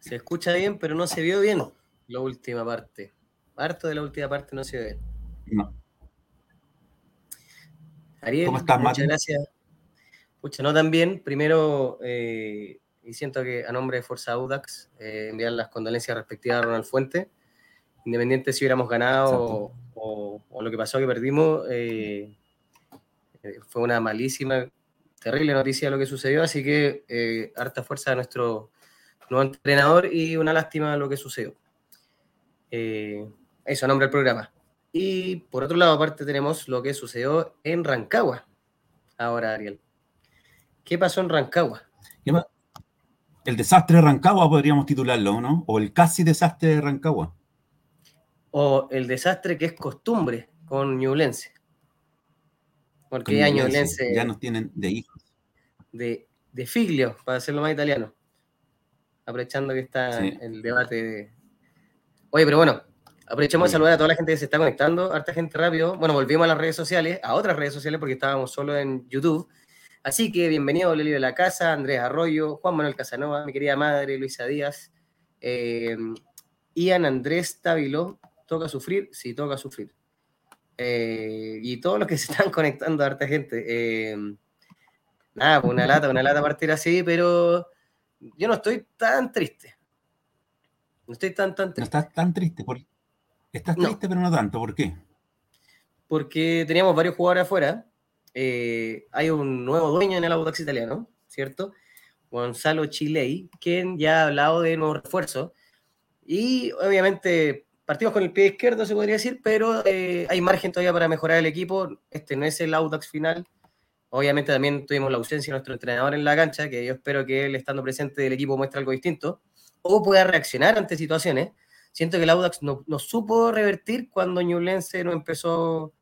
Se escucha bien, pero no se vio bien la última parte. Harto de la última parte no se ve bien. No. Ariel, ¿Cómo estás, muchas Mati? gracias. Pucha, no tan bien. Primero, eh, y siento que a nombre de Fuerza Audax, eh, enviar las condolencias respectivas a Ronald Fuente. Independiente si hubiéramos ganado o, o- o lo que pasó que perdimos, eh, eh, fue una malísima, terrible noticia lo que sucedió. Así que eh, harta fuerza a nuestro nuevo entrenador y una lástima lo que sucedió. Eh, eso, nombre del programa. Y por otro lado, aparte tenemos lo que sucedió en Rancagua. Ahora, Ariel. ¿Qué pasó en Rancagua? ¿Qué pa- El desastre de Rancagua podríamos titularlo, ¿no? O el casi desastre de Rancagua. O el desastre que es costumbre con Ñublense. Porque Con Ñublense. Ya nos tienen de hijos. de, de Figlio, para hacerlo más italiano. Aprovechando que está Sí. el debate de... Oye, pero bueno, aprovechemos de saludar a toda la gente que se está conectando, harta gente rápido. Bueno, volvimos a las redes sociales, a otras redes sociales porque estábamos solo en YouTube. Así que bienvenido Lelio de la Casa, Andrés Arroyo, Juan Manuel Casanova, mi querida madre Luisa Díaz, eh, Ian Andrés Távilo, toca sufrir, sí, toca sufrir. Eh, y todos los que se están conectando, harta gente. eh, nada, pues una lata, una lata partir así, pero yo no estoy tan triste. No estoy tan, tan No triste. estás tan triste. por- Estás No. triste, pero no tanto. ¿Por qué? porque teníamos varios jugadores afuera. Eh, hay un nuevo dueño en el Audax italiano, ¿cierto? Gonzalo Chilei, quien ya ha hablado de nuevos refuerzos. Y obviamente partimos con el pie izquierdo, se podría decir, pero eh, hay margen todavía para mejorar el equipo. Este no es el Audax final. Obviamente también tuvimos la ausencia de nuestro entrenador en la cancha, que yo espero que él, estando presente del equipo, muestre algo distinto o pueda reaccionar ante situaciones. Siento que el Audax no, no supo revertir cuando Ñublense no empezó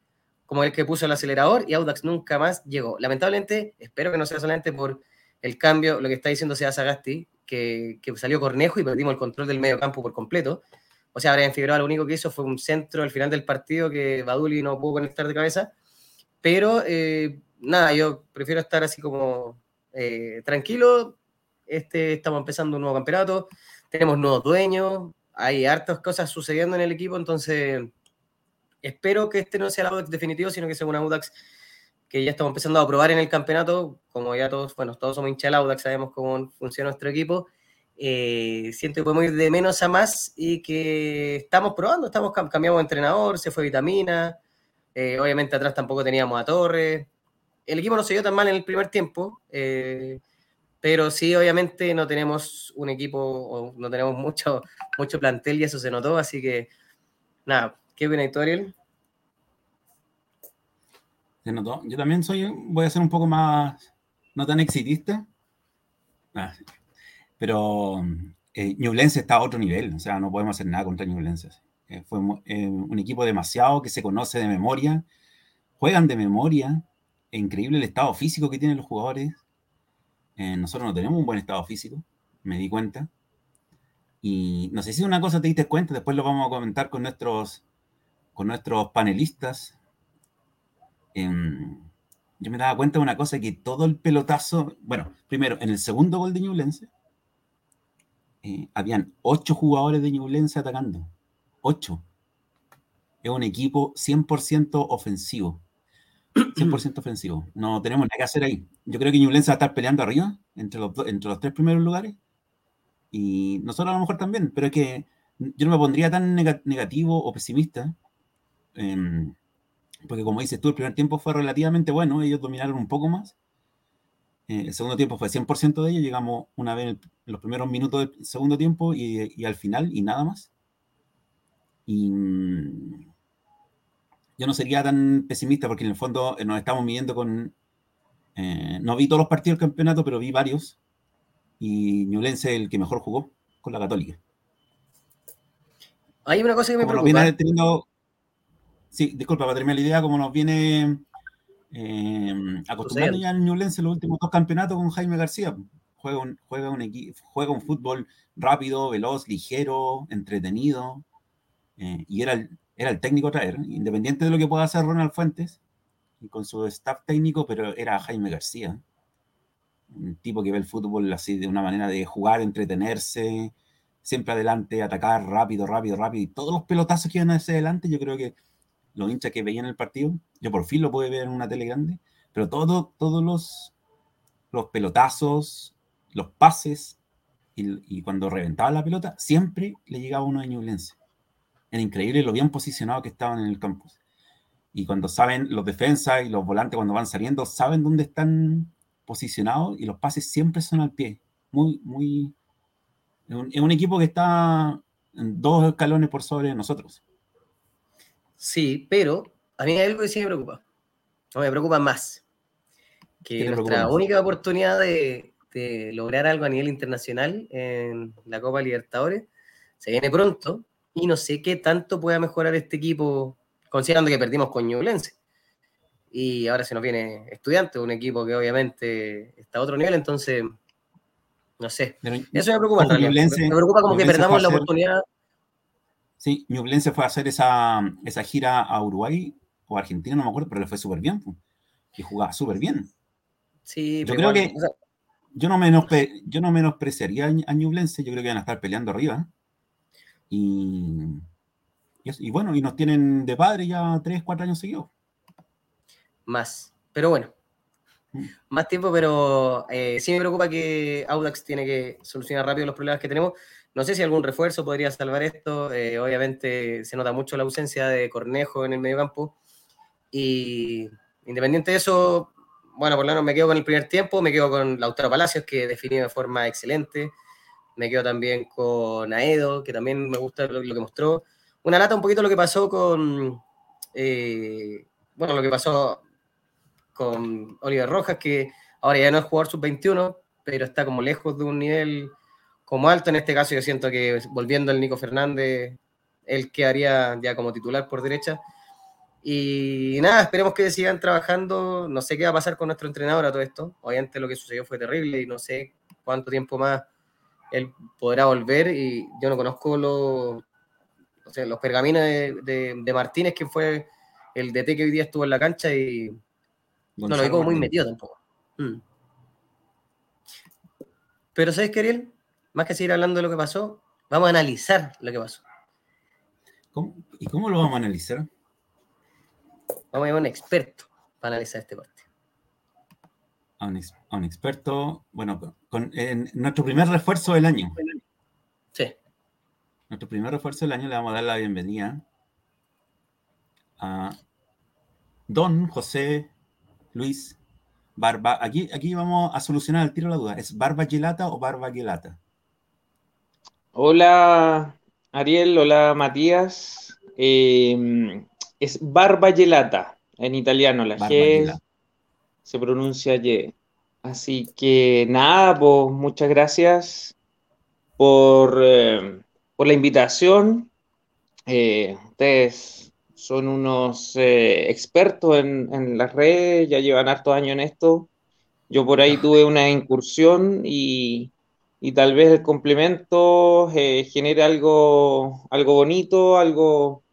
como el que puso el acelerador y Audax nunca más llegó. Lamentablemente, espero que no sea solamente por el cambio, lo que está diciendo sea Sagasti, que, que salió Cornejo y perdimos el control del medio campo por completo. O sea, Brian Figueroa lo único que hizo fue un centro al final del partido que Baduli no pudo conectar de cabeza. Pero eh, nada, yo prefiero estar así como eh, tranquilo. Este, estamos empezando un nuevo campeonato, tenemos nuevos dueños, hay hartas cosas sucediendo en el equipo, entonces espero que este no sea el Audax definitivo, sino que sea un Audax que ya estamos empezando a probar en el campeonato, como ya todos, bueno, todos somos hinchas del Audax, sabemos cómo funciona nuestro equipo. Eh, siento que podemos ir de menos a más y que estamos probando, estamos cam- cambiamos de entrenador, se fue Vitamina, eh, obviamente atrás tampoco teníamos a Torres. El equipo no se dio tan mal en el primer tiempo, eh, pero sí, obviamente no tenemos un equipo, o no tenemos mucho, mucho plantel y eso se notó, así que nada, ¿qué opinas tú, Ariel? Se notó. Yo también soy, voy a ser un poco más, no tan exitista. Ah, pero eh, Ñublense está a otro nivel, o sea, no podemos hacer nada contra Ñublense. Eh, fue eh, un equipo demasiado que se conoce de memoria, juegan de memoria, increíble el estado físico que tienen los jugadores. Eh, nosotros no tenemos un buen estado físico, me di cuenta. Y no sé si una cosa te diste cuenta, después lo vamos a comentar con nuestros, con nuestros panelistas. Em, yo me daba cuenta de una cosa, que todo el pelotazo, bueno, primero, en el segundo gol de Ñublense, eh, habían ocho jugadores de Ñublense atacando. Ocho. Es un equipo 100% ofensivo. 100% ofensivo. No tenemos nada que hacer ahí. Yo creo que Ñublense va a estar peleando arriba, entre los, entre los tres primeros lugares. Y nosotros a lo mejor también, pero es que yo no me pondría tan nega- negativo o pesimista. em, porque como dices tú, el primer tiempo fue relativamente bueno, ellos dominaron un poco más. Eh, el segundo tiempo fue 100% de ellos, llegamos una vez en, el- en los primeros minutos del segundo tiempo y, y al final y nada más. Y mm, yo no sería tan pesimista porque en el fondo eh, nos estamos midiendo con... eh, no vi todos los partidos del campeonato, pero vi varios. Y Ñublense es el que mejor jugó con la Católica. Hay una cosa que me Como nos preocupa. viene teniendo... Sí, disculpa, para terminar la idea, como nos viene eh, acostumbrando ya el Ñublense en los últimos dos campeonatos con Jaime García. Juega un, juega un, equi- juega un fútbol rápido, veloz, ligero, entretenido. eh, y era el, era el técnico a traer, independiente de lo que pueda hacer Ronald Fuentes y con su staff técnico, pero era Jaime García. un tipo que ve el fútbol así de una manera de jugar, entretenerse, siempre adelante, atacar rápido, rápido, rápido. Y todos los pelotazos que iban hacia adelante, yo creo que los hinchas que veían el partido, yo por fin lo pude ver en una tele grande, pero todo, todos los, los pelotazos, los pases, y, cuando reventaba la pelota, siempre le llegaba uno de Ñublense. Era increíble lo bien posicionado que estaban en el campus. Y cuando saben los defensas y los volantes cuando van saliendo, saben dónde están posicionados y los pases siempre son al pie. Muy, muy... Es un, equipo que está dos escalones por sobre nosotros. Sí, pero a mí hay algo que sí me preocupa. No me preocupa más. Que nuestra única oportunidad de, lograr algo a nivel internacional en la Copa Libertadores se viene pronto y no sé qué tanto pueda mejorar este equipo considerando que perdimos con Ñublense. Y ahora se nos viene estudiante, un equipo que obviamente está a otro nivel, entonces, no sé. Eso me preocupa en realidad. me preocupa como que perdamos la oportunidad. Sí, Ñublense fue a hacer esa, esa gira a Uruguay o Argentina, no me acuerdo, pero le fue súper bien. Y jugaba súper bien. Sí, yo creo que yo, no menospre, yo no menospreciaría a Ñublense, yo creo que van a estar peleando arriba. Y y, bueno, y nos tienen de padre ya tres, cuatro años seguidos. Más. Pero bueno. Mm. Más tiempo, pero eh, sí me preocupa que Audax tiene que solucionar rápido los problemas que tenemos. No sé si algún refuerzo podría salvar esto. Eh, obviamente se nota mucho la ausencia de Cornejo en el mediocampo. Y independiente de eso, bueno, por lo menos me quedo con el primer tiempo, me quedo con Lautaro Palacios, que definió de forma excelente. Me quedo también con Aedo, que también me gusta lo que mostró una lata un poquito lo que pasó con, eh, bueno, lo que pasó con Oliver Rojas, que ahora ya no es jugador sub-21, pero está como lejos de un nivel como alto. En este caso yo siento que volviendo el Nico Fernández, él quedaría ya como titular por derecha. Y nada, esperemos que sigan trabajando. No sé qué va a pasar con nuestro entrenador a todo esto. Obviamente lo que sucedió fue terrible y no sé cuánto tiempo más él podrá volver. Y yo no conozco lo, o sea, los pergaminos de, Martínez, que fue el DT que hoy día estuvo en la cancha y no lo vi muy metido tampoco. Mm. Pero ¿sabes qué, Ariel? Más que seguir hablando de lo que pasó, vamos a analizar lo que pasó. ¿Y cómo lo vamos a analizar? Vamos a llamar a un experto para analizar este partido. A un, experto, bueno, con nuestro primer refuerzo del año. Sí. Nuestro primer refuerzo del año le vamos a dar la bienvenida a Don José Luis Barba. Aquí, aquí vamos a solucionar el tiro la duda. ¿Es Barba Gelata o Barba Gelata? Hola Ariel, hola Matías. Em, es Barba Gelata en italiano. La G se pronuncia Y. Así que nada, pues muchas gracias por. Em, por la invitación. Eh, ustedes son unos eh, expertos en, las redes, ya llevan harto años en esto. Yo por ahí tuve una incursión y, tal vez el complemento eh, genere algo, algo bonito, algo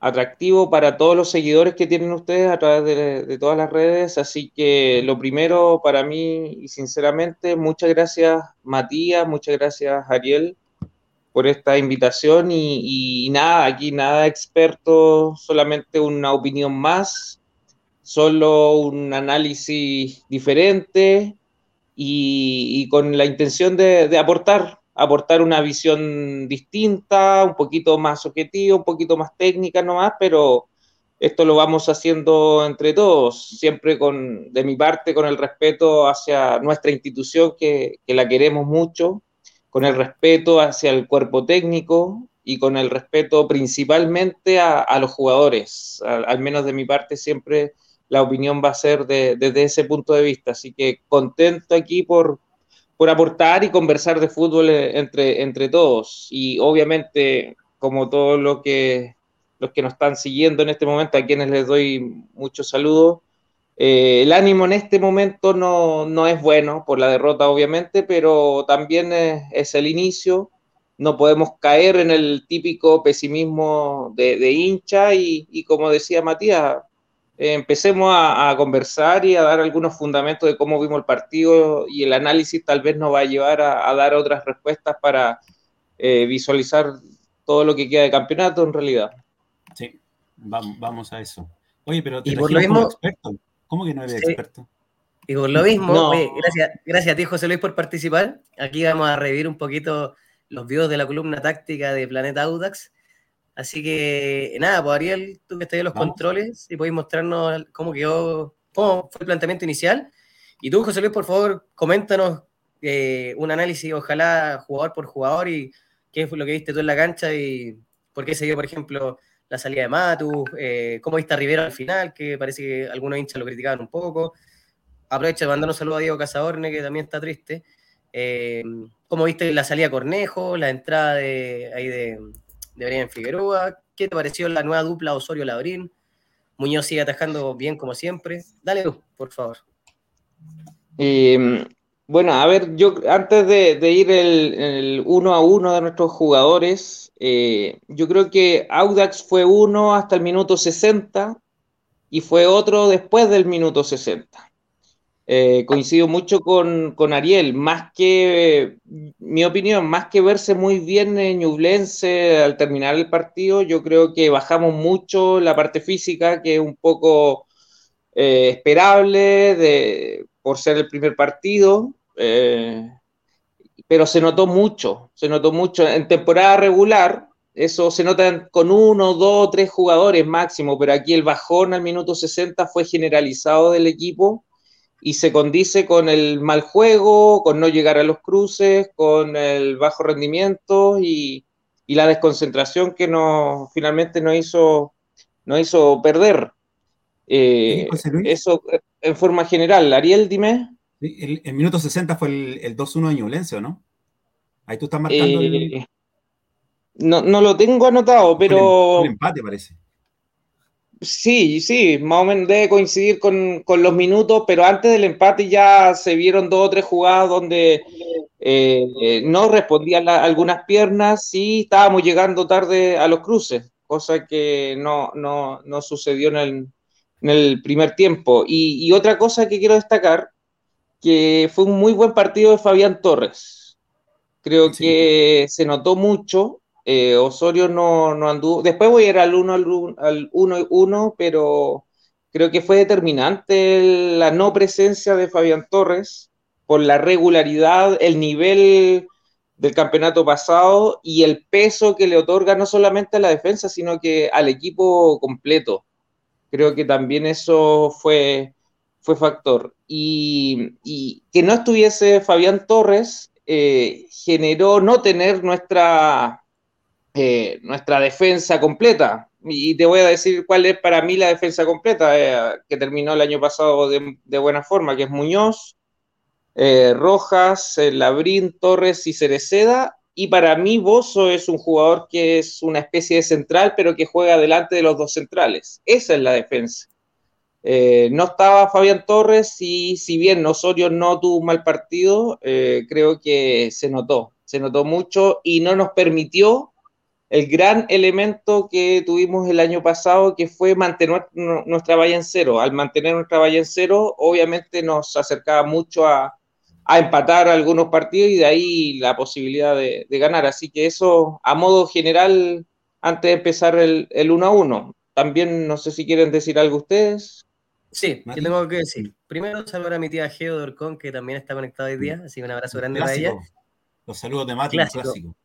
atractivo para todos los seguidores que tienen ustedes a través de, todas las redes. Así que lo primero para mí, y sinceramente, muchas gracias Matías, muchas gracias Ariel por esta invitación y, nada, aquí nada experto, solamente una opinión más, solo un análisis diferente y, con la intención de, aportar, aportar una visión distinta, un poquito más objetiva, un poquito más técnica nomás, pero esto lo vamos haciendo entre todos, siempre con, de mi parte, con el respeto hacia nuestra institución que, que la queremos mucho con el respeto hacia el cuerpo técnico y con el respeto principalmente a, los jugadores. Al, menos de mi parte siempre la opinión va a ser desde ese punto de vista. Así que contento aquí por, por aportar y conversar de fútbol eh, entre, entre todos. Y obviamente, como todos lo que, los que nos están siguiendo en este momento, a quienes les doy muchos saludos, eh, el ánimo en este momento no, es bueno por la derrota, obviamente, pero también es, el inicio. No podemos caer en el típico pesimismo de, hincha y, como decía Matías, empecemos a, conversar y a dar algunos fundamentos de cómo vimos el partido y el análisis tal vez nos va a llevar a, dar otras respuestas para eh, visualizar todo lo que queda de campeonato en realidad. Sí, vamos, vamos a eso. Oye, pero te y por lo mismo, experto. ¿Cómo que no eres experto? Y por lo mismo, gracias, gracias a ti, José Luis, por participar. Aquí vamos a revivir un poquito los videos de la columna táctica de Planeta Audax Así que nada, pues Ariel, tú que estás en los controles, y podéis mostrarnos cómo quedó, cómo fue el planteamiento inicial. Y tú, José Luis, por favor, coméntanos eh, un análisis, ojalá jugador por jugador, y qué fue lo que viste tú en la cancha y por qué se dio, por ejemplo, la salida de Matu, eh, cómo viste a Rivera al final, que parece que algunos hinchas lo criticaban un poco. Aprovecha de mandar un saludo a Diego Casadorne, que también está triste. Eh, ¿Cómo viste la salida de Cornejo, la entrada de, ahí de, de Brian Figueroa. ¿Qué te pareció la nueva dupla Osorio-Labrín? Muñoz sigue atajando bien como siempre. Dale tú, por favor. Em, bueno, a ver, yo antes de, ir el, uno a uno de nuestros jugadores, eh, yo creo que Audax fue uno hasta el minuto 60 y fue otro después del minuto 60. Eh, coincido mucho con, Ariel, más que, mi opinión, más que verse muy bien en Ñublense al terminar el partido, yo creo que bajamos mucho la parte física, que es un poco eh, esperable por ser el primer partido, eh, pero se notó mucho, se notó mucho. En temporada regular, eso se nota con uno, dos, tres jugadores máximo, pero aquí el bajón al minuto 60 fue generalizado del equipo y se condice con el mal juego, con no llegar a los cruces, con el bajo rendimiento y, la desconcentración que no, finalmente nos hizo, no hizo perder. Eh, eso eh, en forma general. Ariel, dime. el, minuto 60 fue el, el 2-1 de Ñublense, ¿no? Ahí tú estás marcando el... Eh, no, no lo tengo anotado, pero... Un empate parece. Sí, sí, más o menos debe coincidir con, los minutos, pero antes del empate ya se vieron dos o tres jugadas donde eh, no respondían algunas piernas y estábamos llegando tarde a los cruces, cosa que no, sucedió en el, primer tiempo. Y, otra cosa que quiero destacar, que fue un muy buen partido de Fabián Torres. Creo que se notó mucho eh, Osorio no, anduvo. Después voy a ir al 1 al 1 1, pero creo que fue determinante la no presencia de Fabián Torres por la regularidad, el nivel del campeonato pasado y el peso que le otorga no solamente a la defensa, sino que al equipo completo. Creo que también eso fue, fue factor. Y, que no estuviese Fabián Torres eh, generó no tener nuestra eh, nuestra defensa completa. Y te voy a decir cuál es para mí la defensa completa, eh, que terminó el año pasado de, buena forma, que es Muñoz, eh, Rojas, Labrín, Torres y Cereceda. Y para mí Bozo es un jugador que es una especie de central, pero que juega delante de los dos centrales. Esa es la defensa. no estaba Fabián Torres y si bien Osorio no tuvo un mal partido, creo que se notó, se notó mucho y no nos permitió el gran elemento que tuvimos el año pasado, que fue mantener nuestra valla en cero. Al mantener nuestra valla en cero, obviamente nos acercaba mucho a, empatar algunos partidos y de ahí la posibilidad de, ganar. Así que eso, a modo general, antes de empezar el, el 1 a 1. También no sé si quieren decir algo ustedes. Sí, ¿qué tengo que decir? Primero, saludar a mi tía Geo Dorcón, que también está conectada hoy día, así que un abrazo grande para ella. Los saludos de Mati, clásico. clásico.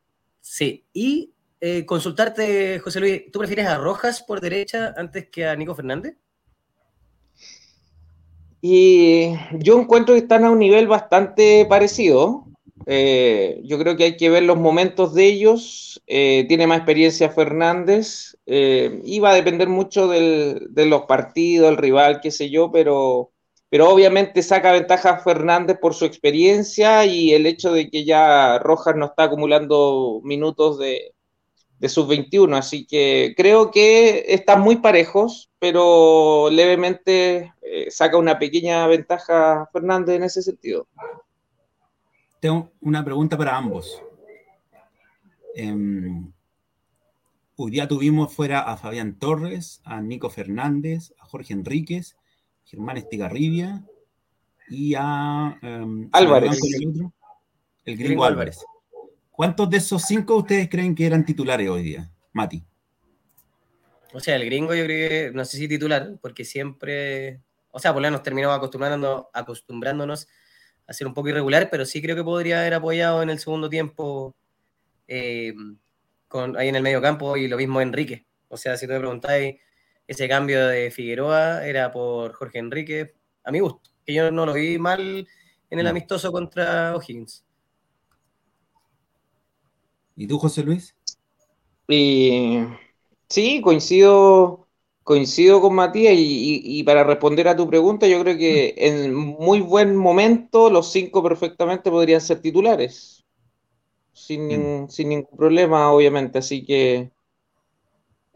Sí, y eh, consultarte, José Luis, ¿tú prefieres a Rojas por derecha antes que a Nico Fernández? Y yo encuentro que están a un nivel bastante parecido. Eh, yo creo que hay que ver los momentos de ellos. Eh, tiene más experiencia Fernández. y va a depender mucho de los partidos, el rival, qué sé yo, pero, pero obviamente saca ventaja Fernández por su experiencia y el hecho de que ya Rojas no está acumulando minutos de, de sub-21, así que creo que están muy parejos, pero levemente eh, saca una pequeña ventaja Fernández en ese sentido. Tengo una pregunta para ambos. Em, hoy día tuvimos fuera a Fabián Torres, a Nico Fernández, a Jorge Enríquez, Germán Estigarribia y a em, Álvarez. El, gringo, Álvarez. ¿Cuántos de esos cinco ustedes creen que eran titulares hoy día, Mati? O sea, el gringo yo creo que, no sé si titular, porque siempre, o sea, por lo menos terminamos acostumbrándonos, acostumbrándonos a ser un poco irregular, pero sí creo que podría haber apoyado en el segundo tiempo eh, con, ahí en el medio campo y lo mismo Enrique. O sea, si tú me preguntáis, ese cambio de Figueroa era por Jorge Enrique, a mi gusto, que yo no lo vi mal en el amistoso contra O'Higgins. ¿Y tú, José Luis? Y Sí, coincido, coincido con Matías y, para responder a tu pregunta, yo creo que en muy buen momento los cinco perfectamente podrían ser titulares, sin, mm. ningún problema, obviamente. Así que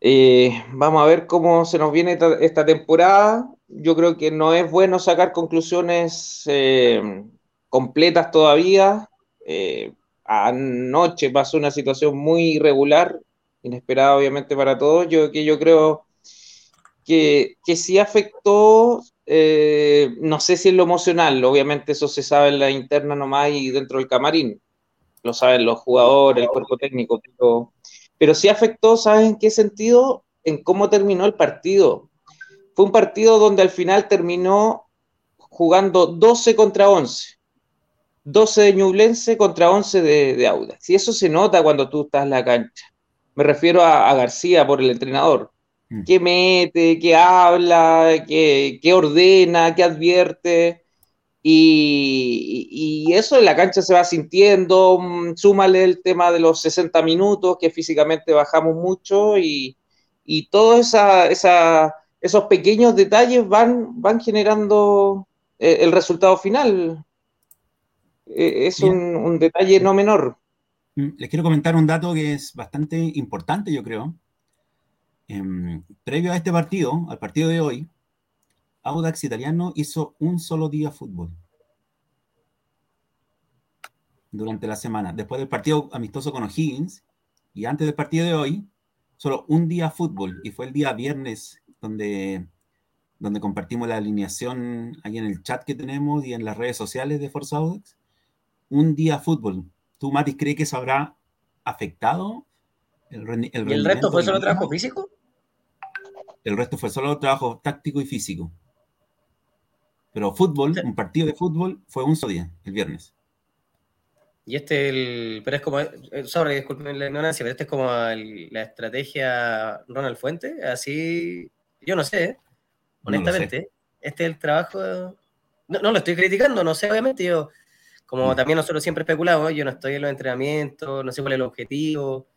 eh, vamos a ver cómo se nos viene esta, temporada. Yo creo que no es bueno sacar conclusiones eh, completas todavía. Eh, anoche pasó una situación muy irregular inesperada obviamente para todos, yo, que yo creo que, que sí afectó, eh, no sé si en lo emocional, obviamente eso se sabe en la interna nomás y dentro del camarín, lo saben los jugadores, el cuerpo técnico, pero, pero sí afectó, ¿sabes en qué sentido? En cómo terminó el partido. Fue un partido donde al final terminó jugando 12 contra 11. 12 de Ñublense contra 11 de, de Audax. Y eso se nota cuando tú estás en la cancha. Me refiero a, García por el entrenador. Mm. ¿Qué mete? ¿Qué habla? ¿Qué, ordena? ¿Qué advierte? Y, eso en la cancha se va sintiendo. Mm, súmale el tema de los 60 minutos, que físicamente bajamos mucho y, todos esa, esos pequeños detalles van, van generando eh, el resultado final. Eh, es un, detalle no menor. Mm, les quiero comentar un dato que es bastante importante, yo creo. Em, previo a este partido, al partido de hoy, Audax Italiano hizo un solo día fútbol durante la semana. Después del partido amistoso con O'Higgins y antes del partido de hoy, solo un día fútbol. Y fue el día viernes donde, donde compartimos la alineación ahí en el chat que tenemos y en las redes sociales de Forza Audax. Un día fútbol. ¿Tú, Matis, crees que eso habrá afectado el, el ¿Y el resto fue solo trabajo físico? El resto fue solo trabajo táctico y físico. Pero fútbol, un partido de fútbol, fue un solo día, el viernes. Y este, el, pero es como, eh, sorry, disculpen la ignorancia, pero este es como la estrategia Ronald Fuente, así, yo no sé, honestamente, este es el trabajo, no, no, lo estoy criticando, no sé, obviamente, yo como mm. también nosotros siempre especulamos, yo no estoy en los entrenamientos, no sé cuál es el objetivo.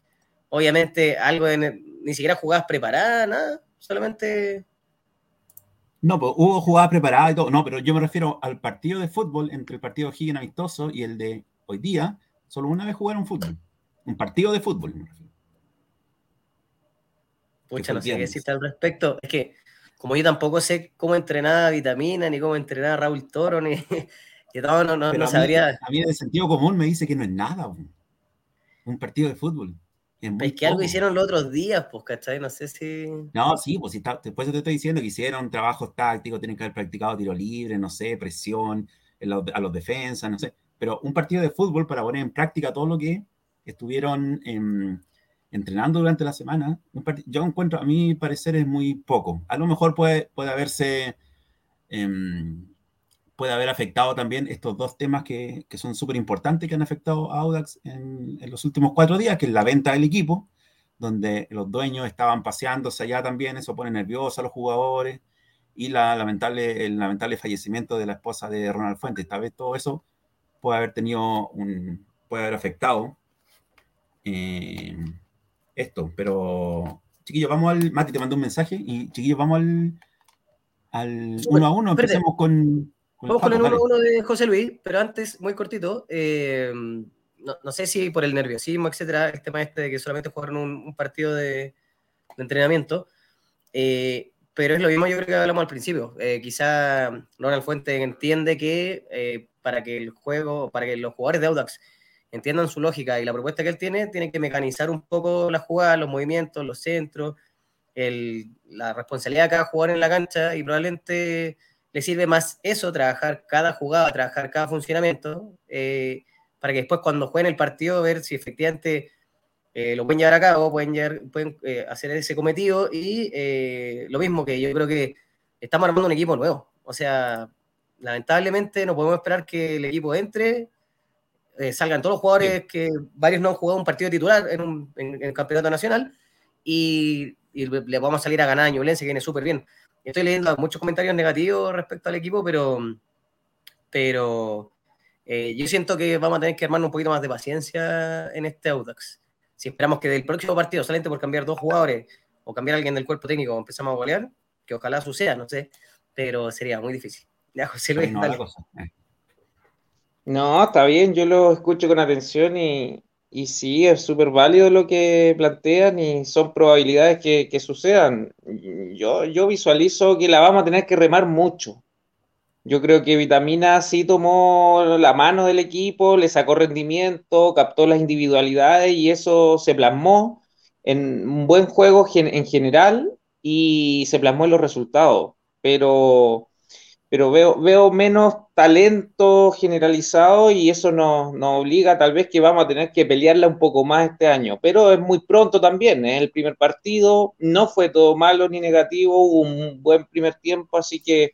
Obviamente, algo de ni siquiera jugadas preparadas, nada, solamente. No, pues hubo jugadas preparadas y todo. No, pero yo me refiero al partido de fútbol entre el partido de Higgins amistoso y el de hoy día. Solo una vez jugaron fútbol. Un partido de fútbol, me refiero. Pucha, no sé qué decirte al respecto. Es que, como yo tampoco sé cómo entrenar a Vitamina, ni cómo entrenar a Raúl Toro, ni no, no, no, sabría. a mí, el sentido común me dice que no es nada, un partido de fútbol. Es, que algo hicieron los otros días, pues, ¿cachai? No sé si. No, sí, pues si después te estoy diciendo que hicieron trabajos tácticos, tienen que haber practicado tiro libre, no sé, presión a los defensas, no sé. Pero un partido de fútbol para poner en práctica todo lo que estuvieron em, entrenando durante la semana, yo encuentro, a mi parecer, es muy poco. A lo mejor puede, puede haberse. Em, puede haber afectado también estos dos temas que, que son súper importantes que han afectado a Audax en, en, los últimos cuatro días, que es la venta del equipo, donde los dueños estaban paseándose allá también, eso pone nervioso a los jugadores, y la lamentable, el lamentable fallecimiento de la esposa de Ronald Fuentes. Tal vez todo eso puede haber tenido un, puede haber afectado eh, esto, pero chiquillos, vamos al, Mati te mandó un mensaje, y chiquillos, vamos al, al uno a uno, empecemos con Vamos con el 1-1 de José Luis, pero antes, muy cortito, eh, no, sé si por el nerviosismo, etcétera, el tema este de que solamente jugaron un, partido de, entrenamiento, eh, pero es lo mismo yo creo que hablamos al principio. Eh, quizá Ronald Fuente entiende que para que el juego, para que los jugadores de Audax entiendan su lógica y la propuesta que él tiene, tiene que mecanizar un poco la jugada, los movimientos, los centros, la responsabilidad de cada jugador en la cancha y probablemente le sirve más eso, trabajar cada jugada, trabajar cada funcionamiento, eh, para que después cuando jueguen el partido ver si efectivamente eh, lo pueden llevar a cabo, pueden, pueden eh, hacer ese cometido y lo mismo que yo creo que estamos armando un equipo nuevo. O sea, lamentablemente no podemos esperar que el equipo entre, salgan todos los jugadores que varios no han jugado un partido titular en, en el campeonato nacional y y le vamos a salir a ganar a Ñublense, que viene súper bien. Estoy leyendo muchos comentarios negativos respecto al equipo, pero, pero eh, yo siento que vamos a tener que armarnos un poquito más de paciencia en este Audax. Si esperamos que del próximo partido, solamente por cambiar dos jugadores o cambiar a alguien del cuerpo técnico, empezamos a golear, que ojalá suceda, no sé, pero sería muy difícil. Ya, José Luis, no, eh. no, está bien, yo lo escucho con atención y, y sí, es súper válido lo que plantean y son probabilidades que, sucedan. Yo, yo visualizo que la vamos a tener que remar mucho. Yo creo que Vitamina sí tomó la mano del equipo, le sacó rendimiento, captó las individualidades y eso se plasmó en un buen juego en general y se plasmó en los resultados. Pero pero veo, veo menos talento generalizado y eso nos, obliga tal vez que vamos a tener que pelearla un poco más este año. Pero es muy pronto también, es ¿eh? el primer partido, no fue todo malo ni negativo, hubo un buen primer tiempo, así que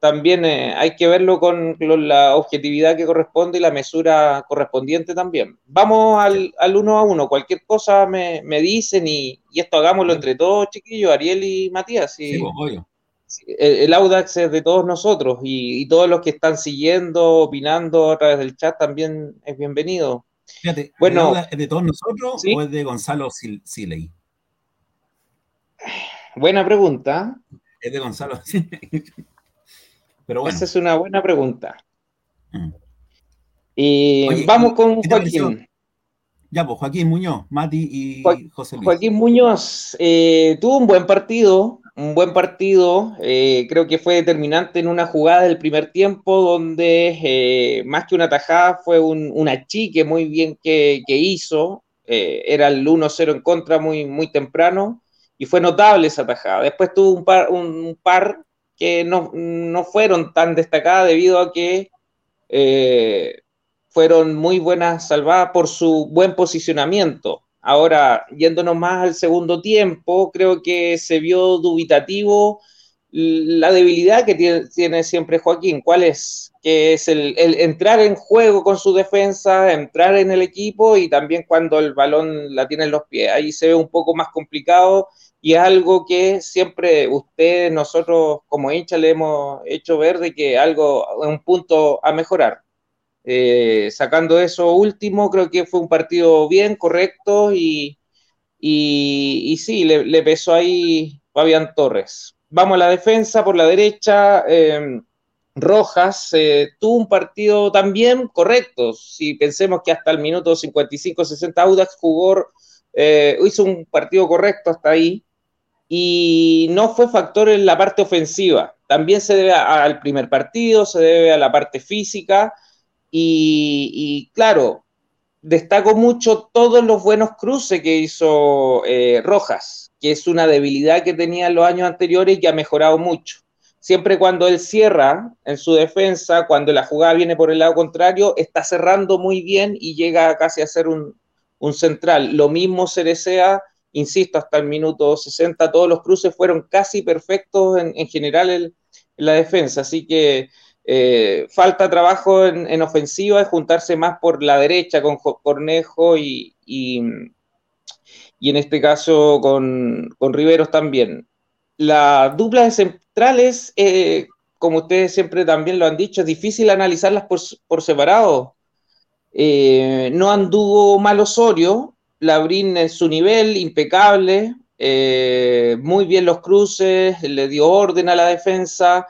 también eh, hay que verlo con, la objetividad que corresponde y la mesura correspondiente también. Vamos al, al uno a uno, cualquier cosa me, dicen y, esto hagámoslo entre todos, chiquillos, Ariel y Matías. Y, sí, pues, el, Audax es de todos nosotros y, todos los que están siguiendo, opinando a través del chat también es bienvenido. Fíjate, bueno, ¿es de todos nosotros o es de Gonzalo Siley? Buena pregunta. Es de Gonzalo Pero bueno. Esa es una buena pregunta. Mm. Y vamos con Joaquín. Ya, pues Joaquín Muñoz, Mati y José Luis. Joaquín Muñoz eh, tuvo un buen partido, un buen partido, eh, creo que fue determinante en una jugada del primer tiempo donde eh, más que una tajada fue un, una chique muy bien que, hizo, eh, era el 1-0 en contra muy, muy temprano y fue notable esa tajada. Después tuvo un par, un par que no, no fueron tan destacadas debido a que fueron muy buenas salvadas por su buen posicionamiento. Ahora, yéndonos más al segundo tiempo, creo que se vio dubitativo la debilidad que tiene, siempre Joaquín. ¿Cuál es? Que es el, entrar en juego con su defensa, entrar en el equipo y también cuando el balón la tiene en los pies. Ahí se ve un poco más complicado y es algo que siempre ustedes, nosotros como hincha le hemos hecho ver de que algo, un punto a mejorar. Eh, sacando eso último, creo que fue un partido bien, correcto y, y, sí, le, pesó ahí Fabián Torres. Vamos a la defensa por la derecha. Em, Rojas eh, tuvo un partido también correcto. Si pensemos que hasta el minuto 55-60 Audax jugó, eh, hizo un partido correcto hasta ahí y no fue factor en la parte ofensiva. También se debe al primer partido, se debe a la parte física y, claro, destaco mucho todos los buenos cruces que hizo eh, Rojas, que es una debilidad que tenía en los años anteriores y que ha mejorado mucho. Siempre cuando él cierra en su defensa, cuando la jugada viene por el lado contrario, está cerrando muy bien y llega casi a ser un, central. Lo mismo se desea, insisto, hasta el minuto 60, todos los cruces fueron casi perfectos en, general en la defensa. Así que eh, falta trabajo en, ofensiva, es juntarse más por la derecha con Cornejo y, en este caso con, Riveros también. La dupla de centrales, eh, como ustedes siempre también lo han dicho, es difícil analizarlas por, separado. Eh, no anduvo mal Osorio, Labrín en su nivel, impecable, muy bien los cruces, le dio orden a la defensa,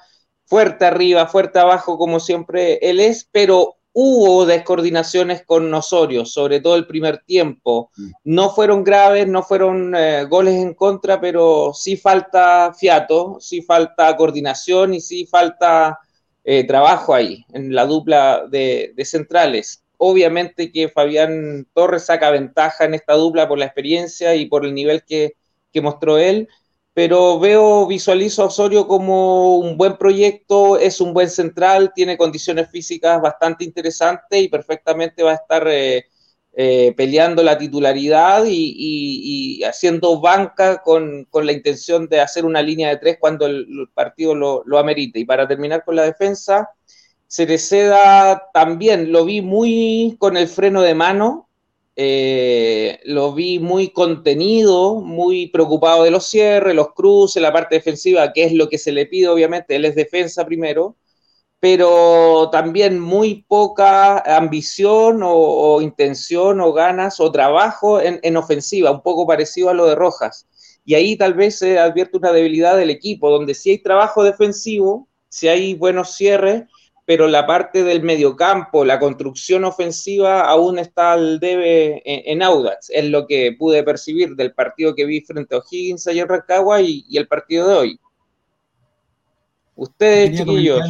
fuerte arriba, fuerte abajo, como siempre él es, pero hubo descoordinaciones con Osorio, sobre todo el primer tiempo. Mm. No fueron graves, no fueron eh, goles en contra, pero sí falta fiato, sí falta coordinación y sí falta eh, trabajo ahí, en la dupla de, centrales. Obviamente que Fabián Torres saca ventaja en esta dupla por la experiencia y por el nivel que, que mostró él, pero veo, visualizo a Osorio como un buen proyecto, es un buen central, tiene condiciones físicas bastante interesantes y perfectamente va a estar eh, eh, peleando la titularidad y, haciendo banca con, la intención de hacer una línea de tres cuando el, partido lo, amerite. Y para terminar con la defensa, Cereceda también lo vi muy con el freno de mano, eh, lo vi muy contenido, muy preocupado de los cierres, los cruces, la parte defensiva, que es lo que se le pide, obviamente, él es defensa primero, pero también muy poca ambición o, intención o ganas o trabajo en, ofensiva, un poco parecido a lo de Rojas. Y ahí tal vez se advierte una debilidad del equipo, donde si hay trabajo defensivo, si hay buenos cierres, pero la parte del mediocampo, la construcción ofensiva aún está al debe en, Audax, es lo que pude percibir del partido que vi frente a O'Higgins ayer en Rancagua y, el partido de hoy. Ustedes, chiquillos.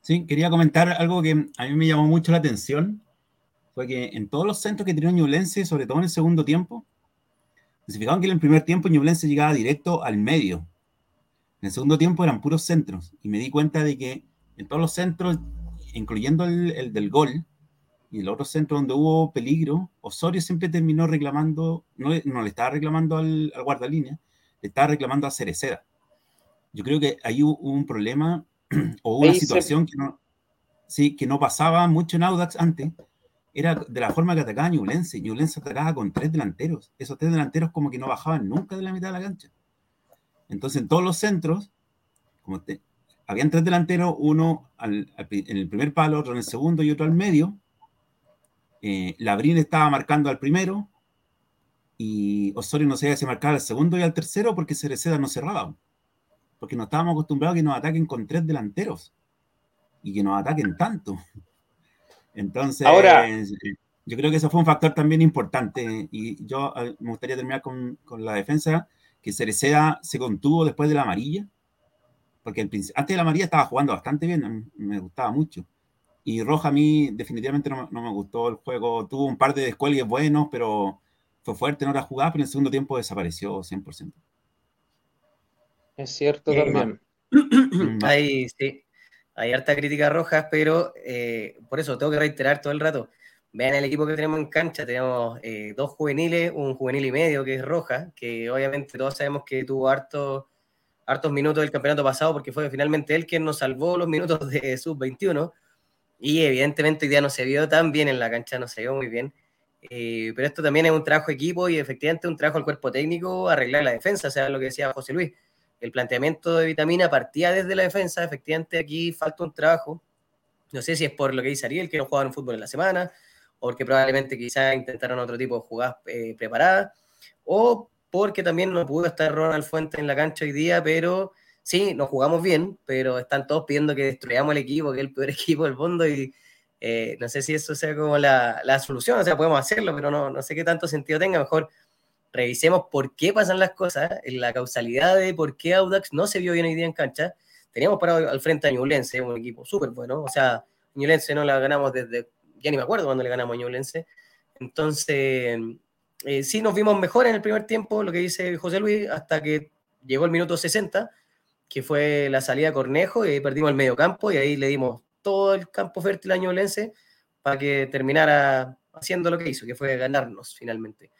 sí, quería comentar algo que a mí me llamó mucho la atención, fue que en todos los centros que tenía Ñublense, sobre todo en el segundo tiempo, se fijaban que en el primer tiempo Ñublense llegaba directo al medio. En el segundo tiempo eran puros centros y me di cuenta de que en todos los centros, incluyendo el, del gol, y el otro centro donde hubo peligro, Osorio siempre terminó reclamando, no, no le estaba reclamando al, al, guardalínea, le estaba reclamando a Cereceda. Yo creo que ahí hubo, un problema o una situación que no, sí, que no pasaba mucho en Audax antes, era de la forma que atacaba Ñublense. Ñublense atacaba con tres delanteros. Esos tres delanteros como que no bajaban nunca de la mitad de la cancha. Entonces, en todos los centros, como te, habían tres delanteros, uno en el primer palo, otro en el segundo y otro al medio. Eh, Labrín estaba marcando al primero y Osorio no sabía si marcar al segundo y al tercero porque Cereceda no cerraba. Porque no estábamos acostumbrados a que nos ataquen con tres delanteros y que nos ataquen tanto. Entonces, Ahora, yo creo que eso fue un factor también importante. Y yo eh, me gustaría terminar con, con la defensa, que Cereceda se contuvo después de la amarilla porque antes de la María estaba jugando bastante bien, me gustaba mucho. Y Roja a mí definitivamente no, me gustó el juego, tuvo un par de descuelgues buenos, pero fue fuerte en hora jugada, pero en el segundo tiempo desapareció 100%. Es cierto también. Hay, sí, hay harta crítica a Rojas, pero eh, por eso tengo que reiterar todo el rato. Vean el equipo que tenemos en cancha, tenemos eh, dos juveniles, un juvenil y medio que es Roja, que obviamente todos sabemos que tuvo harto hartos minutos del campeonato pasado porque fue finalmente él quien nos salvó los minutos de sub-21 y evidentemente hoy día no se vio tan bien en la cancha, no se vio muy bien. Eh, pero esto también es un trabajo equipo y efectivamente un trabajo al cuerpo técnico arreglar la defensa, o sea, lo que decía José Luis. El planteamiento de vitamina partía desde la defensa, efectivamente aquí falta un trabajo. No sé si es por lo que dice Ariel, que no jugaron fútbol en la semana, o porque probablemente quizás intentaron otro tipo de jugadas eh, preparadas, o porque también no pudo estar Ronald Fuente en la cancha hoy día, pero sí, nos jugamos bien, pero están todos pidiendo que destruyamos el equipo, que es el peor equipo del mundo, y eh, no sé si eso sea como la, la, solución, o sea, podemos hacerlo, pero no, no sé qué tanto sentido tenga, mejor revisemos por qué pasan las cosas, la causalidad de por qué Audax no se vio bien hoy día en cancha. Teníamos parado al frente a Ñublense, un equipo súper bueno, o sea, Ñublense no la ganamos desde, ya ni me acuerdo cuando le ganamos a Ñublense, entonces eh, sí nos vimos mejor en el primer tiempo, lo que dice José Luis, hasta que llegó el minuto 60, que fue la salida de Cornejo, y ahí perdimos el medio campo, y ahí le dimos todo el campo fértil a Ñublense para que terminara haciendo lo que hizo, que fue ganarnos finalmente.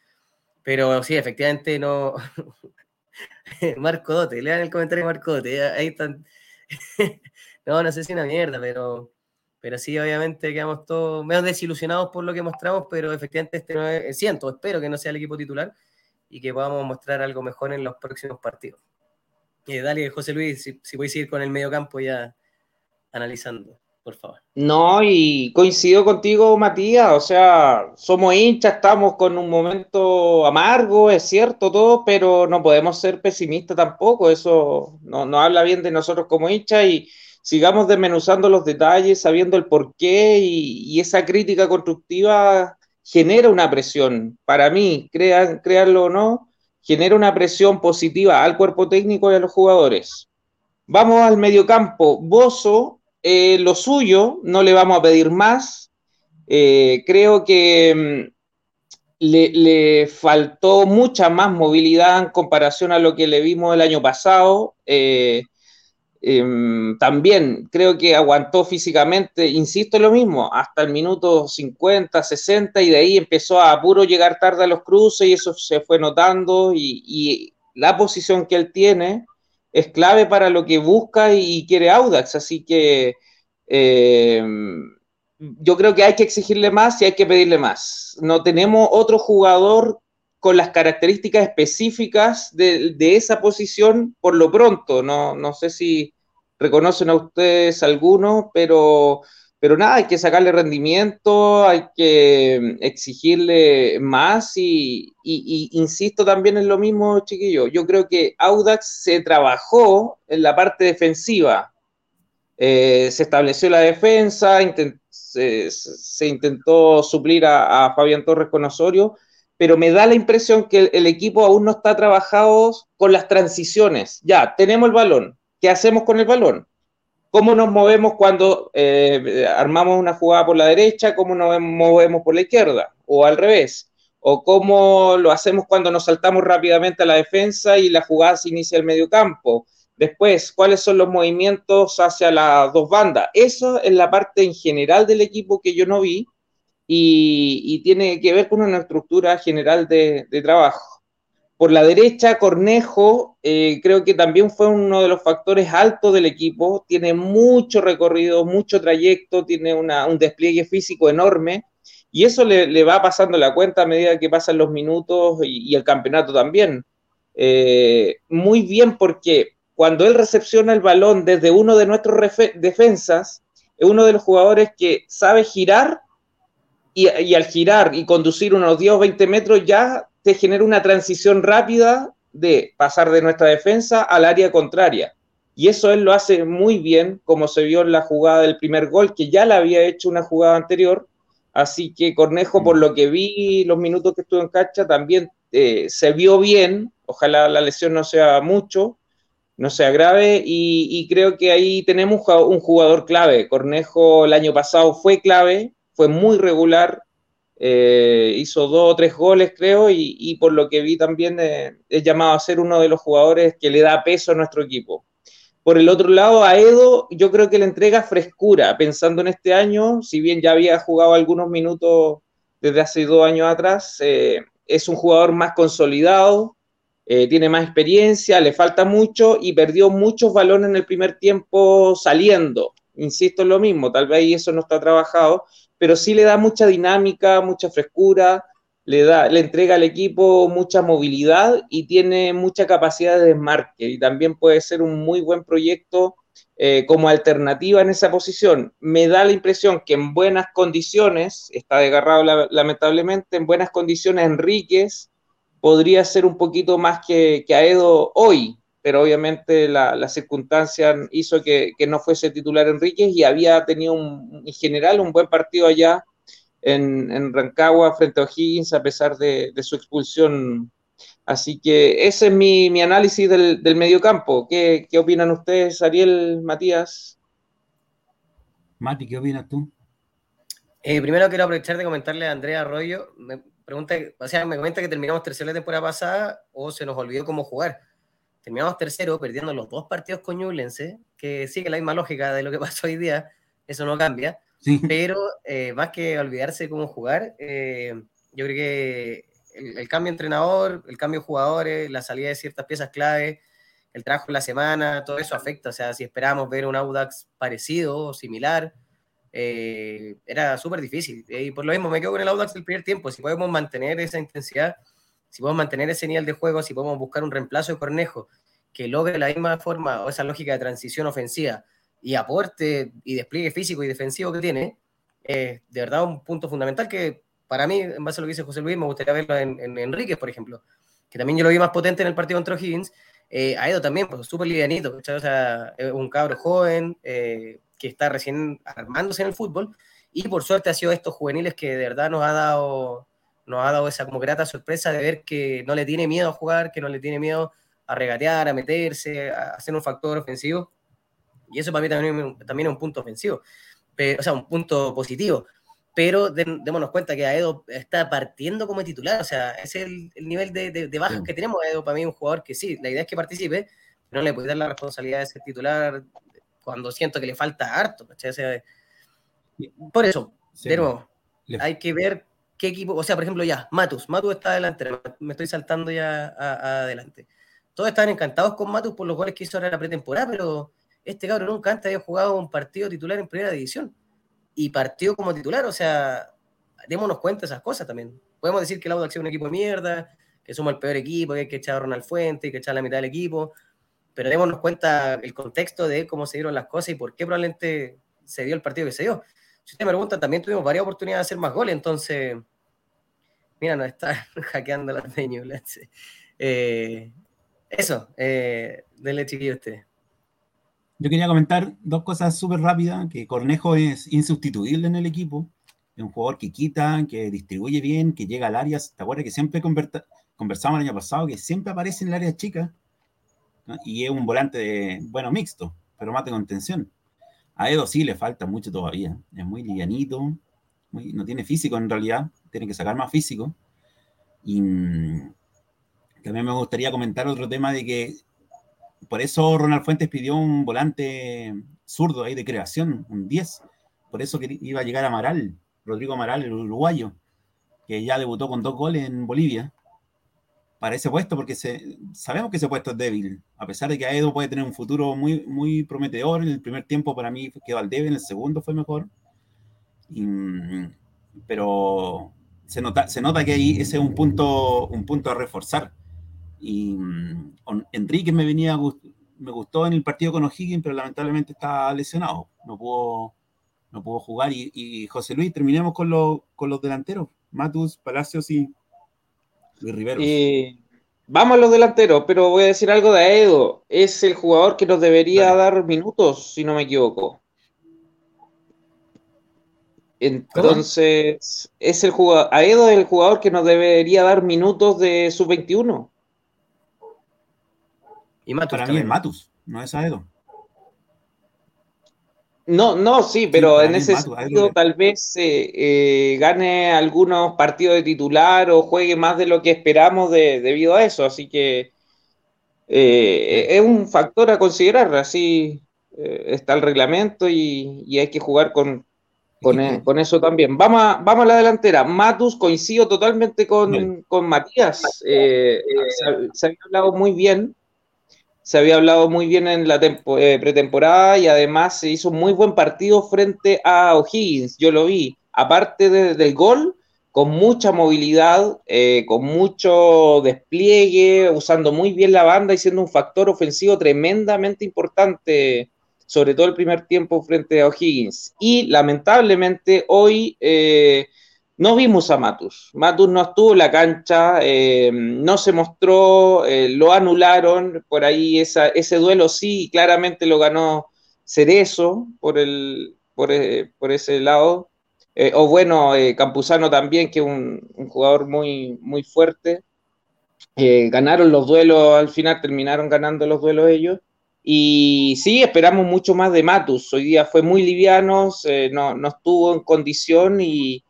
Pero sí, efectivamente no. Marco Dote, lean el comentario de Marco Dote, ahí están. no, no sé si una mierda, pero pero sí, obviamente quedamos todos menos desilusionados por lo que mostramos, pero efectivamente este no es, siento, espero que no sea el equipo titular y que podamos mostrar algo mejor en los próximos partidos. Eh, dale, José Luis, si, si puedes ir con el medio campo ya analizando, por favor. No, y coincido contigo, Matías, o sea, somos hinchas, estamos con un momento amargo, es cierto todo, pero no podemos ser pesimistas tampoco, eso no, no habla bien de nosotros como hinchas y sigamos desmenuzando los detalles, sabiendo el porqué y, y esa crítica constructiva genera una presión. Para mí, crean, créanlo o no, genera una presión positiva al cuerpo técnico y a los jugadores. Vamos al mediocampo. Bozo, eh, lo suyo, no le vamos a pedir más. Eh, creo que mm, le, faltó mucha más movilidad en comparación a lo que le vimos el año pasado. Eh, em, también creo que aguantó físicamente, insisto lo mismo, hasta el minuto 50, 60 y de ahí empezó a puro llegar tarde a los cruces y eso se fue notando y, la posición que él tiene es clave para lo que busca y quiere Audax, así que em, yo creo que hay que exigirle más y hay que pedirle más. No tenemos otro jugador con las características específicas de, esa posición por lo pronto. No, no, sé si reconocen a ustedes alguno, pero, pero nada, hay que sacarle rendimiento, hay que exigirle más y, insisto también en lo mismo, chiquillo. Yo creo que Audax se trabajó en la parte defensiva. Eh, se estableció la defensa, intentó se, intentó suplir a, Fabián Torres con Osorio, pero me da la impresión que el, equipo aún no está trabajado con las transiciones. Ya, tenemos el balón. ¿Qué hacemos con el balón? ¿Cómo nos movemos cuando eh, armamos una jugada por la derecha? ¿Cómo nos movemos por la izquierda? O al revés. ¿O cómo lo hacemos cuando nos saltamos rápidamente a la defensa y la jugada se inicia el medio campo? Después, cuáles son los movimientos hacia las dos bandas. Eso es la parte en general del equipo que yo no vi y, tiene que ver con una estructura general de, trabajo. Por la derecha, Cornejo eh, creo que también fue uno de los factores altos del equipo. Tiene mucho recorrido, mucho trayecto, tiene un despliegue físico enorme y eso le, va pasando la cuenta a medida que pasan los minutos y, el campeonato también. Eh, muy bien porque cuando él recepciona el balón desde uno de nuestros defensas, es uno de los jugadores que sabe girar y, al girar y conducir unos 10 o 20 metros ya te genera una transición rápida de pasar de nuestra defensa al área contraria. Y eso él lo hace muy bien, como se vio en la jugada del primer gol, que ya la había hecho una jugada anterior. Así que Cornejo, por lo que vi los minutos que estuvo en cancha, también eh, se vio bien. Ojalá la lesión no sea mucho, no sea grave y, creo que ahí tenemos un jugador clave. Cornejo el año pasado fue clave, fue muy regular, eh, hizo dos o tres goles creo y, por lo que vi también eh, es llamado a ser uno de los jugadores que le da peso a nuestro equipo. Por el otro lado, a Edo yo creo que le entrega frescura, pensando en este año, si bien ya había jugado algunos minutos desde hace dos años atrás, eh, es un jugador más consolidado, tiene más experiencia, le falta mucho y perdió muchos balones en el primer tiempo saliendo. Insisto en lo mismo, tal vez eso no está trabajado, pero sí le da mucha dinámica, mucha frescura, le, da, le entrega al equipo mucha movilidad y tiene mucha capacidad de desmarque y también puede ser un muy buen proyecto eh, como alternativa en esa posición. Me da la impresión que en buenas condiciones, está desgarrado lamentablemente, en buenas condiciones Enríquez podría ser un poquito más que, que Aedo hoy, pero obviamente la, circunstancia hizo que, no fuese titular Enríquez y había tenido un, en general un buen partido allá en, Rancagua frente a O'Higgins a pesar de, su expulsión. Así que ese es mi, análisis del, del mediocampo. ¿Qué, ¿Qué opinan ustedes, Ariel, Matías? Mati, ¿qué opinas tú? Eh, primero quiero aprovechar de comentarle a Andrea Arroyo, pregunta, o sea, me comenta que terminamos tercero la temporada pasada o se nos olvidó cómo jugar. Terminamos tercero perdiendo los dos partidos con Ñublense, que sigue la misma lógica de lo que pasó hoy día, eso no cambia. Pero eh, más que olvidarse cómo jugar, eh, yo creo que el, cambio de entrenador, el cambio de jugadores, la salida de ciertas piezas clave, el trabajo en la semana, todo eso afecta. O sea, si esperábamos ver un Audax parecido o similar, eh, era súper difícil. Y por lo mismo me quedo con el Audax del primer tiempo. Si podemos mantener esa intensidad, si podemos mantener ese nivel de juego, si podemos buscar un reemplazo de Cornejo que logre la misma forma o esa lógica de transición ofensiva y aporte y despliegue físico y defensivo que tiene, de verdad un punto fundamental que para mí, en base a lo que dice José Luis, me gustaría verlo en, en Enríquez, por ejemplo, que también yo lo vi más potente en el partido contra Higgins. Eh, ido también, pues súper livianito, o sea, un cabro joven, eh, que está recién armándose en el fútbol y por suerte ha sido estos juveniles que de verdad nos ha dado nos ha dado esa como grata sorpresa de ver que no le tiene miedo a jugar, que no le tiene miedo a regatear, a meterse, a hacer un factor ofensivo. Y eso para mí también, también es un punto ofensivo, pero, o sea, un punto positivo. pero démonos cuenta que Aedo está partiendo como titular, o sea, ese es el, nivel de, de, bajas que tenemos. Aedo para mí es un jugador que sí, la idea es que participe, pero no le puede dar la responsabilidad de ser titular cuando siento que le falta harto, por eso, de nuevo, hay que ver qué equipo, o sea, por ejemplo, ya, Matus, Matus está adelante, me estoy saltando ya adelante. Todos están encantados con Matus por los goles que hizo ahora en la pretemporada, pero este cabrón nunca antes había jugado un partido titular en primera división y partió como titular, o sea, démonos cuenta de esas cosas también. Podemos decir que el Audax es un equipo de mierda, que somos el peor equipo, que hay que echar a Ronald Fuente, que echar la mitad del equipo, pero démonos cuenta el contexto de cómo se dieron las cosas y por qué probablemente se dio el partido que se dio. Si usted me pregunta, también tuvimos varias oportunidades de hacer más goles, entonces, mira, nos está hackeando la de eh, eso, eh, denle chiquillo a. Yo quería comentar dos cosas súper rápidas, que Cornejo es insustituible en el equipo, es un jugador que quita, que distribuye bien, que llega al área, ¿te acuerdas que siempre conversamos el año pasado, que siempre aparece en el área chica? Y es un volante, de, bueno, mixto, pero mate con tensión. A Edo sí le falta mucho todavía, es muy livianito, no tiene físico en realidad, tiene que sacar más físico. Y mm, también me gustaría comentar otro tema de que por eso Ronald Fuentes pidió un volante zurdo ahí de creación, un 10. Por eso que iba a llegar Amaral, Rodrigo Amaral, el uruguayo, que ya debutó con dos goles en Bolivia, para ese puesto, porque se, sabemos que ese puesto es débil, a pesar de que Aedo puede tener un futuro muy, muy prometedor. En el primer tiempo para mí quedó al débil, en el segundo fue mejor. pero se nota, se nota que ahí ese es un punto, un punto a reforzar. Y mm, Enrique me venía, me gustó en el partido con O'Higgins, pero lamentablemente está lesionado. No pudo, no pudo jugar. Y, José Luis, terminemos con, con los delanteros. Matus, Palacios y Luis Rivero. vamos a los delanteros, pero voy a decir algo de Aedo. Es el jugador que nos debería dar minutos, si no me equivoco. Entonces, es el jugador, Aedo es el jugador que nos debería dar minutos de sub-21. Y Matus Para mí es Matus, no es Aedo. No, no, sí, pero en ese sentido tal vez eh, eh, gane algunos partidos de titular o juegue más de lo que esperamos debido a eso. Así que eh, es un factor a considerar. Así está el reglamento y, hay que jugar con, con, eso también. Vamos a, vamos a la delantera. Matus, coincido totalmente con, con Matías. se, ha hablado muy bien se había hablado muy bien en la eh, pretemporada y además se hizo un muy buen partido frente a O'Higgins, yo lo vi, aparte del gol, con mucha movilidad, eh, con mucho despliegue, usando muy bien la banda y siendo un factor ofensivo tremendamente importante, sobre todo el primer tiempo frente a O'Higgins. Y lamentablemente hoy... Eh, no vimos a Matus. Matus no estuvo en la cancha, eh, no se mostró, eh, lo anularon. Por ahí ese duelo sí, claramente lo ganó Cerezo por, el, por, ese lado. o bueno, Campuzano también, que es un, jugador muy, muy fuerte. ganaron los duelos, al final terminaron ganando los duelos ellos. Y sí, esperamos mucho más de Matus. Hoy día fue muy liviano, no, no estuvo en condición y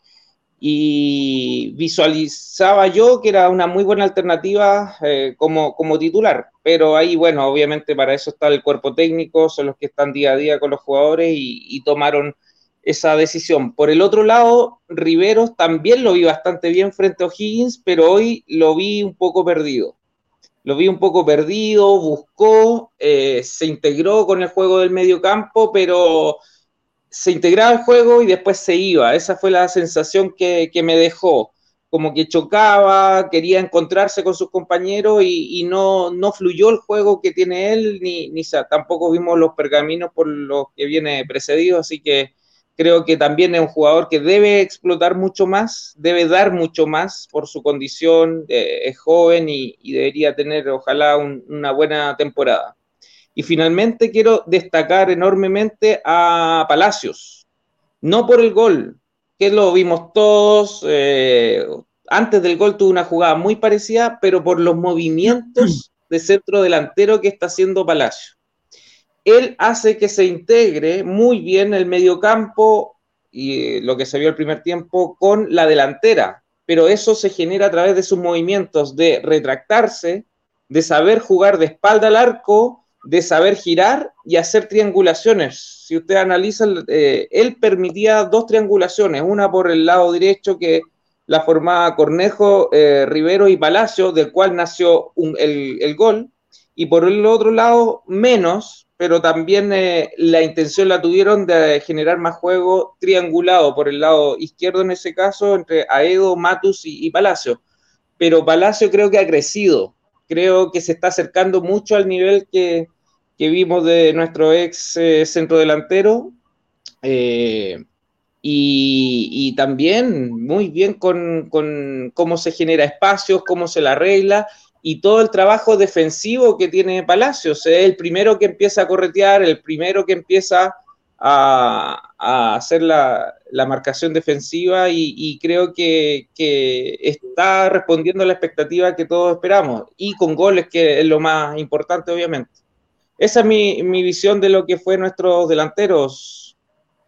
y visualizaba yo que era una muy buena alternativa eh, como, como titular, pero ahí, bueno, obviamente para eso está el cuerpo técnico, son los que están día a día con los jugadores y, tomaron esa decisión. Por el otro lado, Riveros también lo vi bastante bien frente a O'Higgins, pero hoy lo vi un poco perdido. Lo vi un poco perdido, buscó, eh, se integró con el juego del medio campo, pero se integraba el juego y después se iba. Esa fue la sensación que, me dejó. Como que chocaba, quería encontrarse con sus compañeros y, no, no fluyó el juego que tiene él, ni, ni tampoco vimos los pergaminos por los que viene precedido, así que creo que también es un jugador que debe explotar mucho más, debe dar mucho más por su condición, eh, es joven y, debería tener ojalá una buena temporada. Y finalmente quiero destacar enormemente a Palacios, no por el gol, que lo vimos todos, eh, antes del gol tuvo una jugada muy parecida, pero por los movimientos de centro delantero que está haciendo Palacios. Él hace que se integre muy bien el mediocampo, y lo que se vio el primer tiempo con la delantera, pero eso se genera a través de sus movimientos de retractarse, de saber jugar de espalda al arco, de saber girar y hacer triangulaciones. Si usted analiza, eh, él permitía dos triangulaciones, una por el lado derecho que la formaba Cornejo, eh, Rivero y Palacio, del cual nació el, gol, y por el otro lado menos, pero también eh, la intención la tuvieron de generar más juego triangulado por el lado izquierdo en ese caso, entre Aedo, Matus y, y Palacio. Pero Palacio creo que ha crecido, creo que se está acercando mucho al nivel que, vimos de nuestro ex eh, centro delantero. Eh, y, también muy bien con, cómo se genera espacios, cómo se la arregla y todo el trabajo defensivo que tiene Palacios. Es el primero que empieza a corretear, el primero que empieza a, hacer la, marcación defensiva y, creo que, está respondiendo a la expectativa que todos esperamos y con goles, que es lo más importante, obviamente. Esa es mi, visión de lo que fue nuestros delanteros,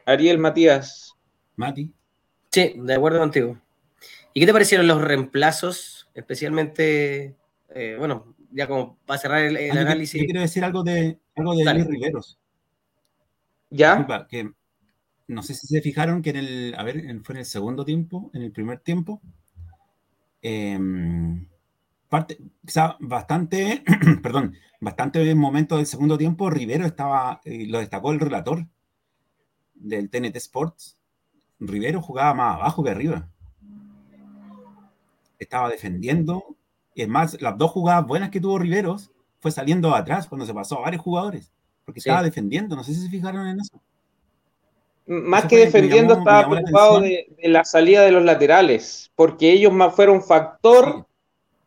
Ariel Matías. Mati. Sí, de acuerdo contigo. ¿Y qué te parecieron los reemplazos, especialmente, eh, bueno, ya como para cerrar el, ah, análisis? Yo quiero decir algo de, algo de Riveros. ¿Ya? que no sé si se fijaron que en el, a ver, fue en el segundo tiempo, en el primer tiempo, em, parte, quizá bastante, perdón, bastante momento del segundo tiempo, Rivero estaba, eh, lo destacó el relator del TNT Sports, Rivero jugaba más abajo que arriba. Estaba defendiendo, es más, las dos jugadas buenas que tuvo Riveros fue saliendo atrás cuando se pasó a varios jugadores porque estaba defendiendo, no sé si se fijaron en eso. Más que defendiendo, estaba preocupado de, la salida de los laterales, porque ellos más fueron factor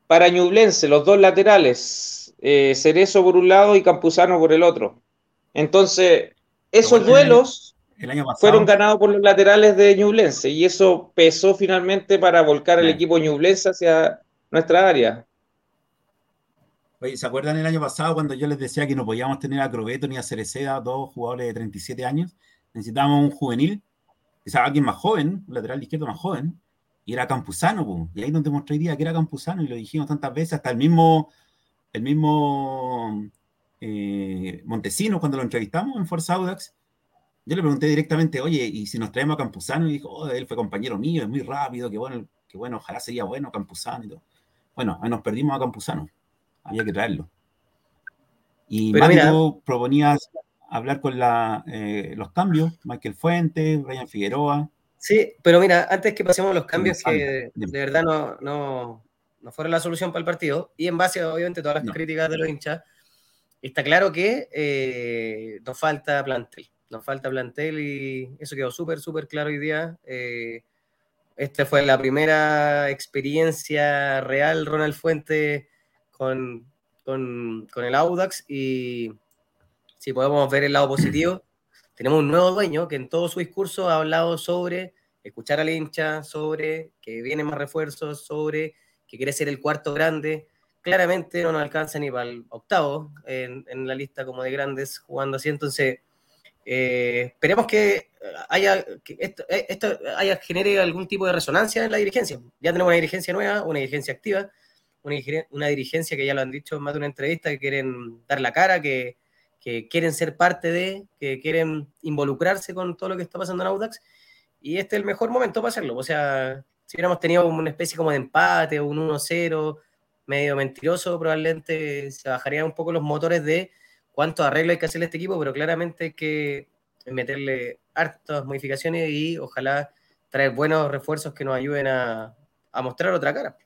para Ñublense, los dos laterales, eh, Cerezo por un lado y Campuzano por el otro. Entonces, esos duelos fueron ganados por los laterales de Ñublense y eso pesó finalmente para volcar el equipo Ñublense hacia nuestra área. ¿se acuerdan el año pasado cuando yo les decía que no podíamos tener a Crobeto ni a Cereceda, dos jugadores de 37 años? Necesitábamos un juvenil, quizás alguien más joven, un lateral izquierdo más joven, y era Campuzano, y ahí nos demostró hoy día que era Campuzano, y lo dijimos tantas veces, hasta el mismo, el mismo eh, Montesino, cuando lo entrevistamos en Forza Audax, yo le pregunté directamente, oye, y si nos traemos a Campuzano, y dijo, oh, él fue compañero mío, es muy rápido, que bueno, que bueno, ojalá sería bueno Campuzano y todo. Bueno, nos perdimos a Campuzano había que traerlo. Y Mario proponía hablar con la, eh, los cambios, Michael Fuentes, Ryan Figueroa. Sí, pero mira, antes que pasemos los cambios que de verdad no, no, no, fueron la solución para el partido, y en base obviamente a todas las críticas de los hinchas, está claro que eh, nos falta plantel, nos falta plantel y eso quedó súper, súper claro hoy día. Eh, esta fue la primera experiencia real, Ronald Fuentes con, el Audax y si podemos ver el lado positivo, tenemos un nuevo dueño que en todo su discurso ha hablado sobre escuchar al hincha, sobre que vienen más refuerzos, sobre que quiere ser el cuarto grande. Claramente no nos alcanza ni para el octavo en, la lista como de grandes jugando así. Entonces, eh, esperemos que haya que esto, esto haya genere algún tipo de resonancia en la dirigencia. Ya tenemos una dirigencia nueva, una dirigencia activa una, dirigencia que ya lo han dicho en más de una entrevista, que quieren dar la cara, que, quieren ser parte de, que quieren involucrarse con todo lo que está pasando en Audax. Y este es el mejor momento para hacerlo. O sea, si hubiéramos tenido una especie como de empate un 1-0 medio mentiroso, probablemente se bajarían un poco los motores de cuánto arreglo hay que hacerle a este equipo, pero claramente hay que meterle hartas modificaciones y ojalá traer buenos refuerzos que nos ayuden a mostrar otra cara.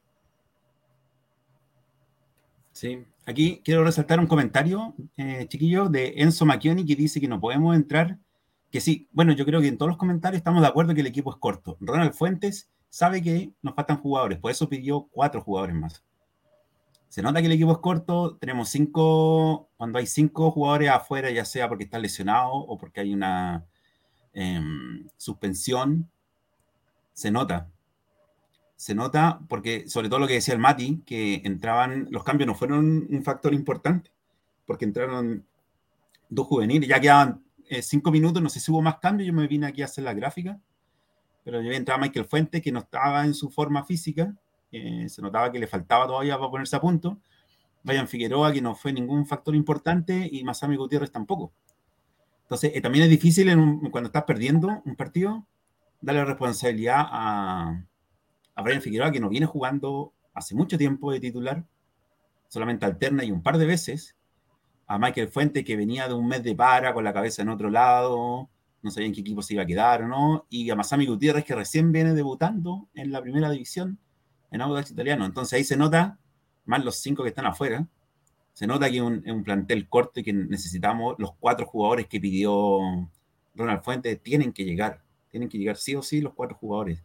Sí, aquí quiero resaltar un comentario, eh, chiquillo, de Enzo Macchioni que dice que no podemos entrar, que sí, bueno, yo creo que en todos los comentarios estamos de acuerdo que el equipo es corto. Ronald Fuentes sabe que nos faltan jugadores, por eso pidió cuatro jugadores más. Se nota que el equipo es corto, tenemos cinco, cuando hay cinco jugadores afuera, ya sea porque están lesionados o porque hay una em, suspensión, se nota. Se nota, porque sobre todo lo que decía el Mati, que entraban, los cambios no fueron un factor importante, porque entraron dos juveniles, ya quedaban eh, cinco minutos, no sé si hubo más cambios, yo me vine aquí a hacer la gráfica, pero yo entraba Michael Fuentes, que no estaba en su forma física, eh, se notaba que le faltaba todavía para ponerse a punto. Vayan Figueroa, que no fue ningún factor importante, y Masami Gutiérrez tampoco. Entonces, eh, también es difícil cuando estás perdiendo un partido, darle responsabilidad a, a Brian Figueroa, que no viene jugando hace mucho tiempo de titular, solamente alterna y un par de veces, a Michael Fuente, que venía de un mes de para con la cabeza en otro lado, no sabía en qué equipo se iba a quedar no, y a Masami Gutiérrez, que recién viene debutando en la primera división en Audax Italiano. Entonces ahí se nota, más los cinco que están afuera, se nota que es un, plantel corto y que necesitamos los cuatro jugadores que pidió Ronald Fuentes, tienen que llegar, tienen que llegar sí o sí los cuatro jugadores.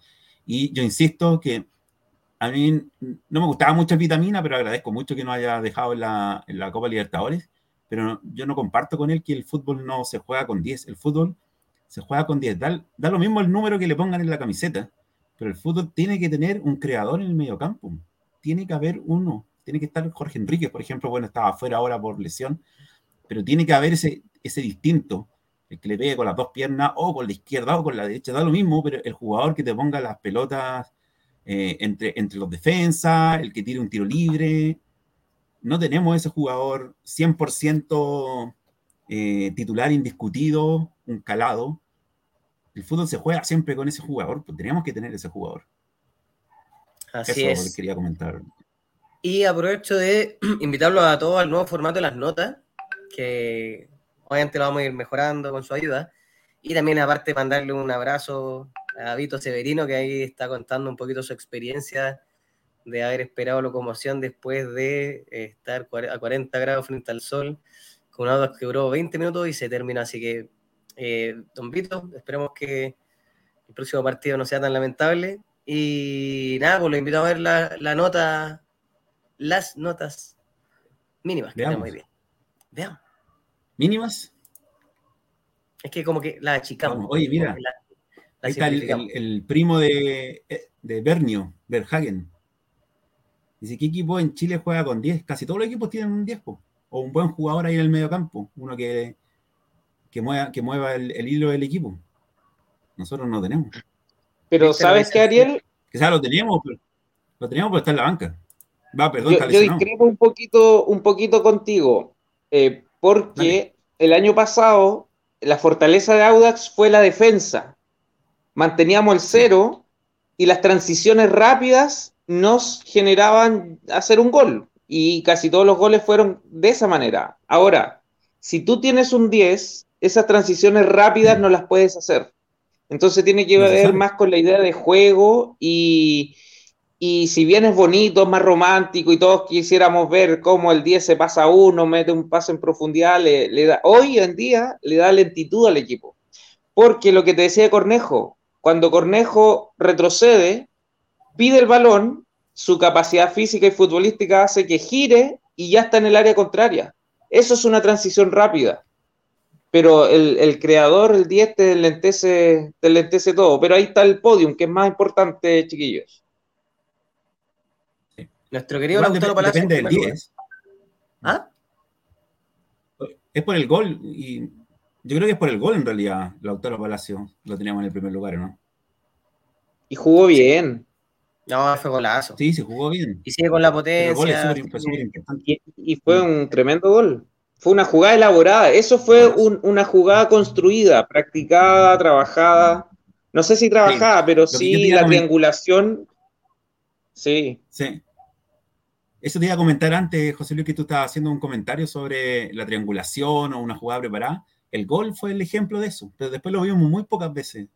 Y yo insisto que a mí no me gustaba mucho vitamina, pero agradezco mucho que no haya dejado la, en la Copa Libertadores, pero yo no comparto con él que el fútbol no se juega con 10, el fútbol se juega con 10, da, da lo mismo el número que le pongan en la camiseta, pero el fútbol tiene que tener un creador en el mediocampo, tiene que haber uno, tiene que estar Jorge Enríquez, por ejemplo, bueno, estaba afuera ahora por lesión, pero tiene que haber ese, ese distinto, el que le pegue con las dos piernas o con la izquierda o con la derecha, da lo mismo, pero el jugador que te ponga las pelotas eh, entre, entre los defensas, el que tire un tiro libre, no tenemos ese jugador 100% eh, titular indiscutido, un calado. El fútbol se juega siempre con ese jugador, pues tenemos que tener ese jugador. Así Eso es. quería comentar. Y aprovecho de invitarlos a todos al nuevo formato de las notas, que obviamente lo vamos a ir mejorando con su ayuda. Y también aparte mandarle un abrazo a Vito Severino, que ahí está contando un poquito su experiencia de haber esperado locomoción después de estar a 40 grados frente al sol, con un auto que duró 20 minutos y se terminó. Así que, eh, don Vito, esperemos que el próximo partido no sea tan lamentable. Y nada, pues lo invito a ver la, la nota las notas mínimas que muy bien. Veamos. ¿Mínimas? Es que como que la achicamos. oye, mira. ahí está el, primo de, de Bernio, Berhagen. Dice, ¿qué equipo en Chile juega con 10? Casi todos los equipos tienen un 10, o un buen jugador ahí en el medio campo, uno que, que mueva, que mueva el, hilo del equipo. Nosotros no tenemos. Pero ¿sabes qué, Ariel? Quizás lo teníamos, pero lo teníamos, pero está en la banca yo, discrepo un poquito, un poquito contigo, eh, porque el año pasado la fortaleza de Audax fue la defensa. Manteníamos el cero y las transiciones rápidas nos generaban hacer un gol. Y casi todos los goles fueron de esa manera. Ahora, si tú tienes un 10, esas transiciones rápidas no las puedes hacer. Entonces tiene que ver más con la idea de juego y, y si bien es bonito, es más romántico y todos quisiéramos ver cómo el 10 se pasa a uno, mete un paso en profundidad, le, da, hoy en día le da lentitud al equipo. Porque lo que te decía Cornejo, cuando Cornejo retrocede, pide el balón, su capacidad física y futbolística hace que gire y ya está en el área contraria. Eso es una transición rápida. Pero el, creador, el 10, te lentece, te lentece todo. Pero ahí está el podium, que es más importante, chiquillos. Nuestro querido Lautaro Palacio. Depende del 10. ¿Ah? Es por el gol. Y yo creo que es por el gol en realidad. Lautaro Palacio lo teníamos en el primer lugar, ¿no? Y jugó bien. No, fue golazo. Sí, se jugó bien. Y sigue con la potencia. y, fue un tremendo gol. Fue una jugada elaborada. Eso fue una jugada construida, practicada, trabajada. No sé si trabajada, pero sí la triangulación. Sí. Sí. Eso te iba a comentar antes, José Luis, que tú estabas haciendo un comentario sobre la triangulación o una jugada preparada. El gol fue el ejemplo de eso, pero después lo vimos muy pocas veces.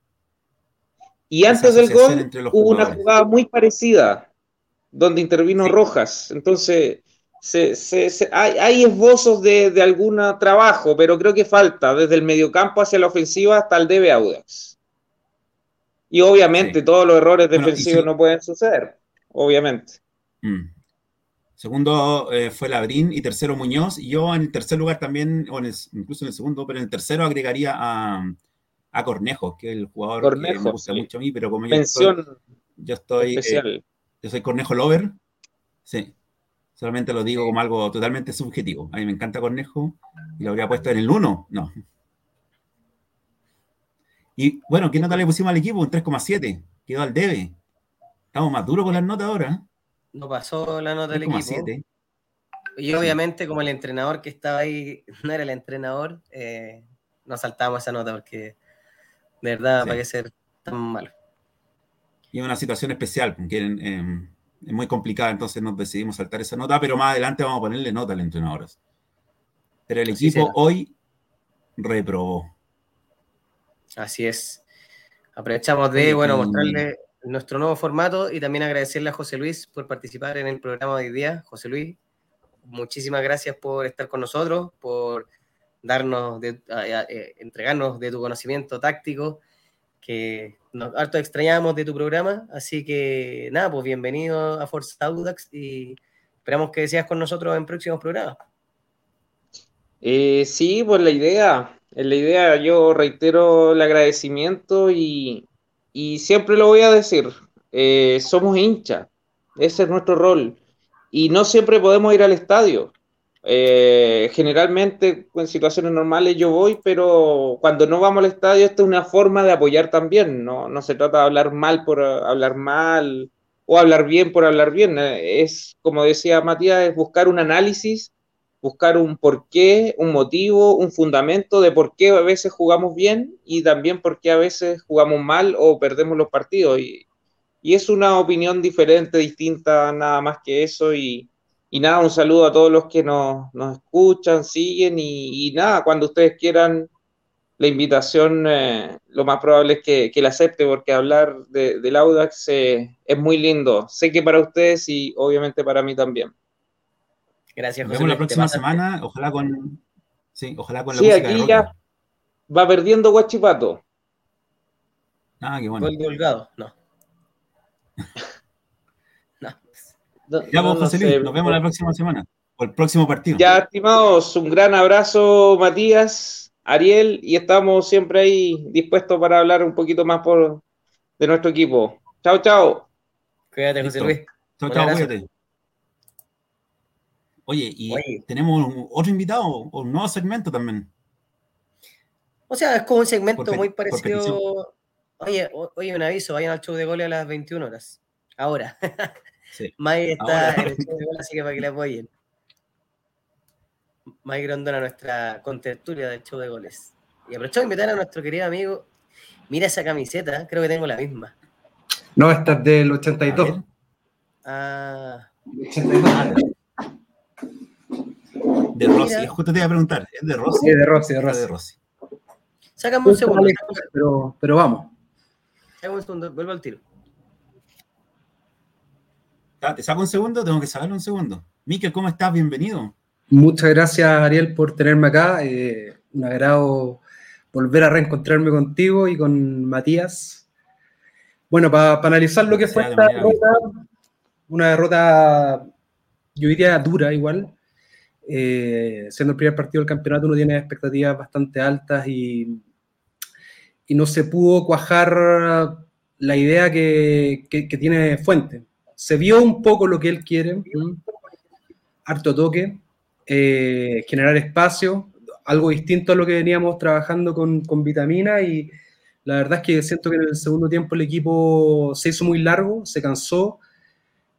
Y antes del gol hubo una jugada muy parecida, donde intervino Rojas. Entonces, hay, esbozos de, de algún trabajo, pero creo que falta desde el mediocampo hacia la ofensiva hasta el debe Audax. Y obviamente todos los errores defensivos no pueden suceder, obviamente. Mm. Segundo eh, fue Labrín y tercero Muñoz. Y yo en el tercer lugar también, o incluso en el segundo, pero en el tercero agregaría a, Cornejo, que es el jugador que me gusta mucho a mí, pero como yo estoy, yo estoy eh, yo soy Cornejo Lover, sí, solamente lo digo como algo totalmente subjetivo. A mí me encanta Cornejo y lo habría puesto en el 1, no. Y bueno, ¿qué nota le pusimos al equipo? Un 3,7. Quedó al debe. Estamos más duros con las notas ahora. No pasó la nota del equipo. Y obviamente, como el entrenador que estaba ahí no era el entrenador, eh, nos saltamos esa nota porque de verdad sí. parece ser tan malo. Y una situación especial, eh, es muy complicada, entonces nos decidimos saltar esa nota, pero más adelante vamos a ponerle nota al entrenador. Pero el equipo hoy reprobó. Así es. Aprovechamos de, bueno, mostrarle nuestro nuevo formato y también agradecerle a José Luis por participar en el programa de hoy día. José Luis, muchísimas gracias por estar con nosotros, por darnos, de, eh, entregarnos de tu conocimiento táctico, que nos harto extrañamos de tu programa. Así que nada, pues bienvenido a Forza Audax y esperamos que seas con nosotros en próximos programas. Eh, sí, pues la idea, la idea, yo reitero el agradecimiento y, y siempre lo voy a decir, eh, somos hinchas, ese es nuestro rol y no siempre podemos ir al estadio. Eh, generalmente en situaciones normales yo voy, pero cuando no vamos al estadio, esta es una forma de apoyar también. No, no se trata de hablar mal por hablar mal o hablar bien por hablar bien. Es, como decía Matías, es buscar un análisis buscar un porqué, un motivo, un fundamento de por qué a veces jugamos bien y también por qué a veces jugamos mal o perdemos los partidos. Y, y es una opinión diferente, distinta, nada más que eso. Y, y nada, un saludo a todos los que nos, nos escuchan, siguen y, y, nada, cuando ustedes quieran la invitación, eh, lo más probable es que, que, la acepte porque hablar de, del Audax eh, es muy lindo. Sé que para ustedes y obviamente para mí también. Gracias, Nos vemos la próxima semana, ojalá con. Sí, ojalá con la sí, aquí ya va perdiendo Guachipato. Ah, qué bueno. Gol no. no. Ya vos, José Luis, nos vemos la próxima semana. O el próximo partido. Ya, estimados, un gran abrazo, Matías, Ariel, y estamos siempre ahí dispuestos para hablar un poquito más por, de nuestro equipo. Chao, chao. Cuídate, José Luis. Chao, chao, cuídate. Oye, y Oye. tenemos otro invitado, un nuevo segmento también. O sea, es como un segmento muy parecido. Oye, oye, un aviso, vayan al show de goles a las 21 horas. Ahora. Sí. Mike está Ahora. en el show de goles, así que para que le apoyen. Mike Grondona, nuestra contertulia del show de goles. Y aprovechamos de invitar a nuestro querido amigo. Mira esa camiseta, creo que tengo la misma. No, esta es del 82. Ah. 82. De Rossi, Mira. justo te iba a preguntar, ¿es de Rossi? Sí, de Rossi, de Rossi. De Rossi. Sácame un segundo. Pero, pero vamos. Sácame un segundo, vuelvo al tiro. ¿Te saco un segundo? Tengo que sacarle un segundo. Miquel, ¿cómo estás? Bienvenido. Muchas gracias, Ariel, por tenerme acá. Eh, un agrado volver a reencontrarme contigo y con Matías. Bueno, para pa analizar lo que fue esta derrota, una derrota, yo diría dura igual, eh, siendo el primer partido del campeonato uno tiene expectativas bastante altas y, y no se pudo cuajar la idea que, que, que, tiene Fuente. Se vio un poco lo que él quiere, harto toque, eh, generar espacio, algo distinto a lo que veníamos trabajando con, con Vitamina y la verdad es que siento que en el segundo tiempo el equipo se hizo muy largo, se cansó,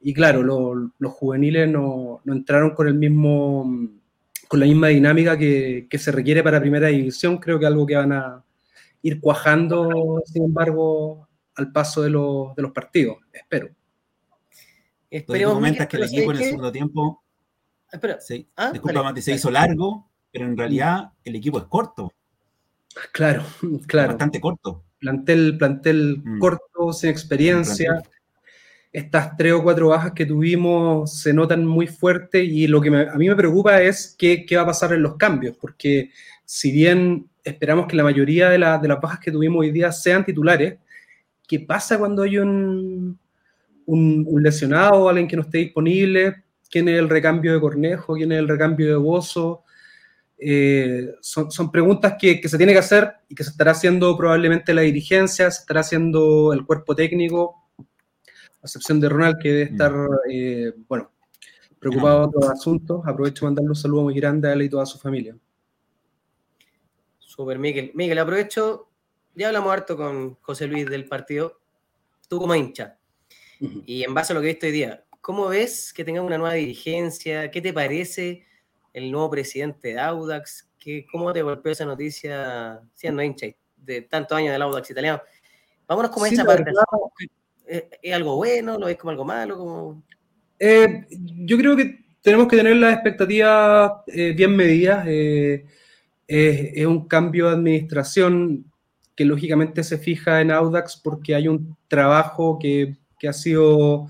y claro, lo, los juveniles no, no, entraron con el mismo con la misma dinámica que, que, se requiere para primera división, creo que algo que van a ir cuajando, sin embargo, al paso de los, de los partidos, espero. Esperemos comentas que el equipo en el segundo tiempo Espera. Se, ah, disculpa, Mati, se hizo largo, pero en realidad el equipo es corto. Claro, claro. Bastante corto. Plantel, plantel mm. corto, sin experiencia estas tres o cuatro bajas que tuvimos se notan muy fuerte y lo que me, a mí me preocupa es qué, qué, va a pasar en los cambios, porque si bien esperamos que la mayoría de, la, de, las bajas que tuvimos hoy día sean titulares, ¿qué pasa cuando hay un, un, un lesionado alguien que no esté disponible? ¿Quién es el recambio de Cornejo? ¿Quién es el recambio de Bozo? Eh, son, son, preguntas que, que se tiene que hacer y que se estará haciendo probablemente la dirigencia, se estará haciendo el cuerpo técnico, a excepción de Ronald, que debe estar, eh, bueno, preocupado de otros asuntos. Aprovecho para mandarle un saludo muy grande a él y toda su familia. Super, Miguel. Miguel, aprovecho ya hablamos harto con José Luis del partido, tú como hincha, y en base a lo que he visto hoy día, ¿cómo ves que tenga una nueva dirigencia? ¿Qué te parece el nuevo presidente de Audax? ¿Qué, ¿Cómo te golpeó esa noticia siendo hincha de tantos años del Audax italiano? Vámonos como esa parte. ¿Es, algo bueno? ¿Lo ves como algo malo? Como... Eh, yo creo que tenemos que tener las expectativas eh, bien medidas. Eh, es, un cambio de administración que lógicamente se fija en Audax porque hay un trabajo que, ha sido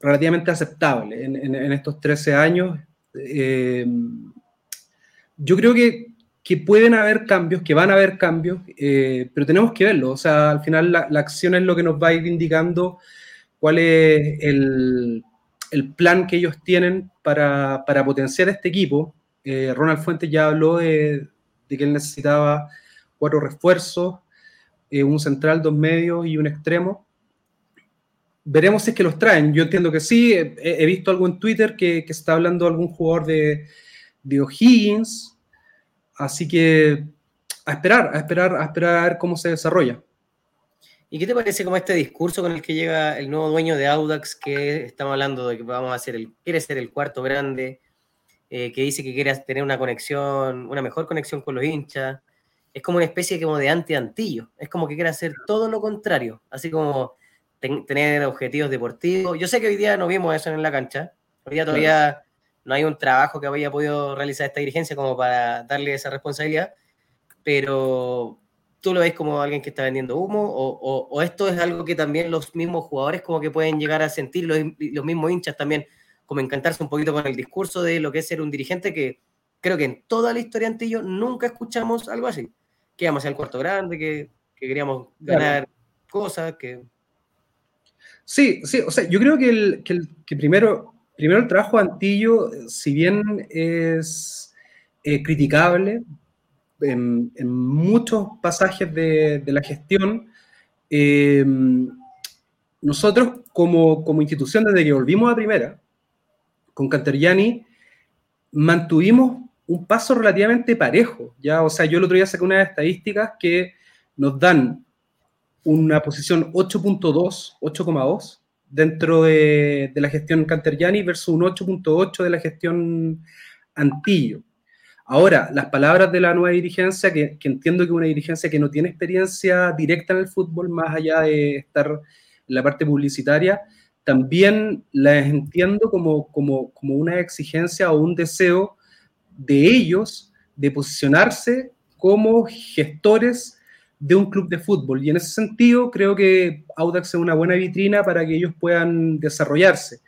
relativamente aceptable en, estos 13 años. yo creo que, pueden haber cambios, que van a haber cambios, pero tenemos que verlo. O sea, al final la, la acción es lo que nos va a ir indicando cuál es el, el plan que ellos tienen para, potenciar este equipo. Eh, Ronald Fuentes ya habló de, que él necesitaba cuatro refuerzos, eh, un central, dos medios y un extremo. Veremos si es que los traen. Yo entiendo que sí. He, visto algo en Twitter que, está hablando algún jugador de, de O'Higgins. Así que a esperar, a esperar, a esperar a ver cómo se desarrolla. ¿Y qué te parece como este discurso con el que llega el nuevo dueño de Audax, que estamos hablando de que vamos a hacer el, quiere ser el cuarto grande, eh, que dice que quiere tener una conexión, una mejor conexión con los hinchas? Es como una especie de anti-antillo, es como que quiere hacer todo lo contrario, así como tener objetivos deportivos. Yo sé que hoy día no vimos eso en la cancha, hoy día todavía no hay un trabajo que haya podido realizar esta dirigencia como para darle esa responsabilidad, pero tú lo ves como alguien que está vendiendo humo o, esto es algo que también los mismos jugadores como que pueden llegar a sentir, los, los, mismos hinchas también, como encantarse un poquito con el discurso de lo que es ser un dirigente que creo que en toda la historia Antillo nunca escuchamos algo así, que íbamos al cuarto grande, que, queríamos ganar cosas, que... Sí, sí, o sea, yo creo que, el, que, primero, primero el trabajo de Antillo, si bien es eh, criticable, en, muchos pasajes de, la gestión, eh, nosotros como, como, institución, desde que volvimos a primera, con Canteriani, mantuvimos un paso relativamente parejo. ¿ya? O sea, yo el otro día saqué unas estadísticas que nos dan una posición 8.2, 8,2 dentro de, de, la gestión Canteriani versus un 8.8 de la gestión Antillo. Ahora, las palabras de la nueva dirigencia, que, entiendo que es una dirigencia que no tiene experiencia directa en el fútbol, más allá de estar en la parte publicitaria, también las entiendo como, como, como una exigencia o un deseo de ellos de posicionarse como gestores de un club de fútbol. Y en ese sentido, creo que Audax es una buena vitrina para que ellos puedan desarrollarse.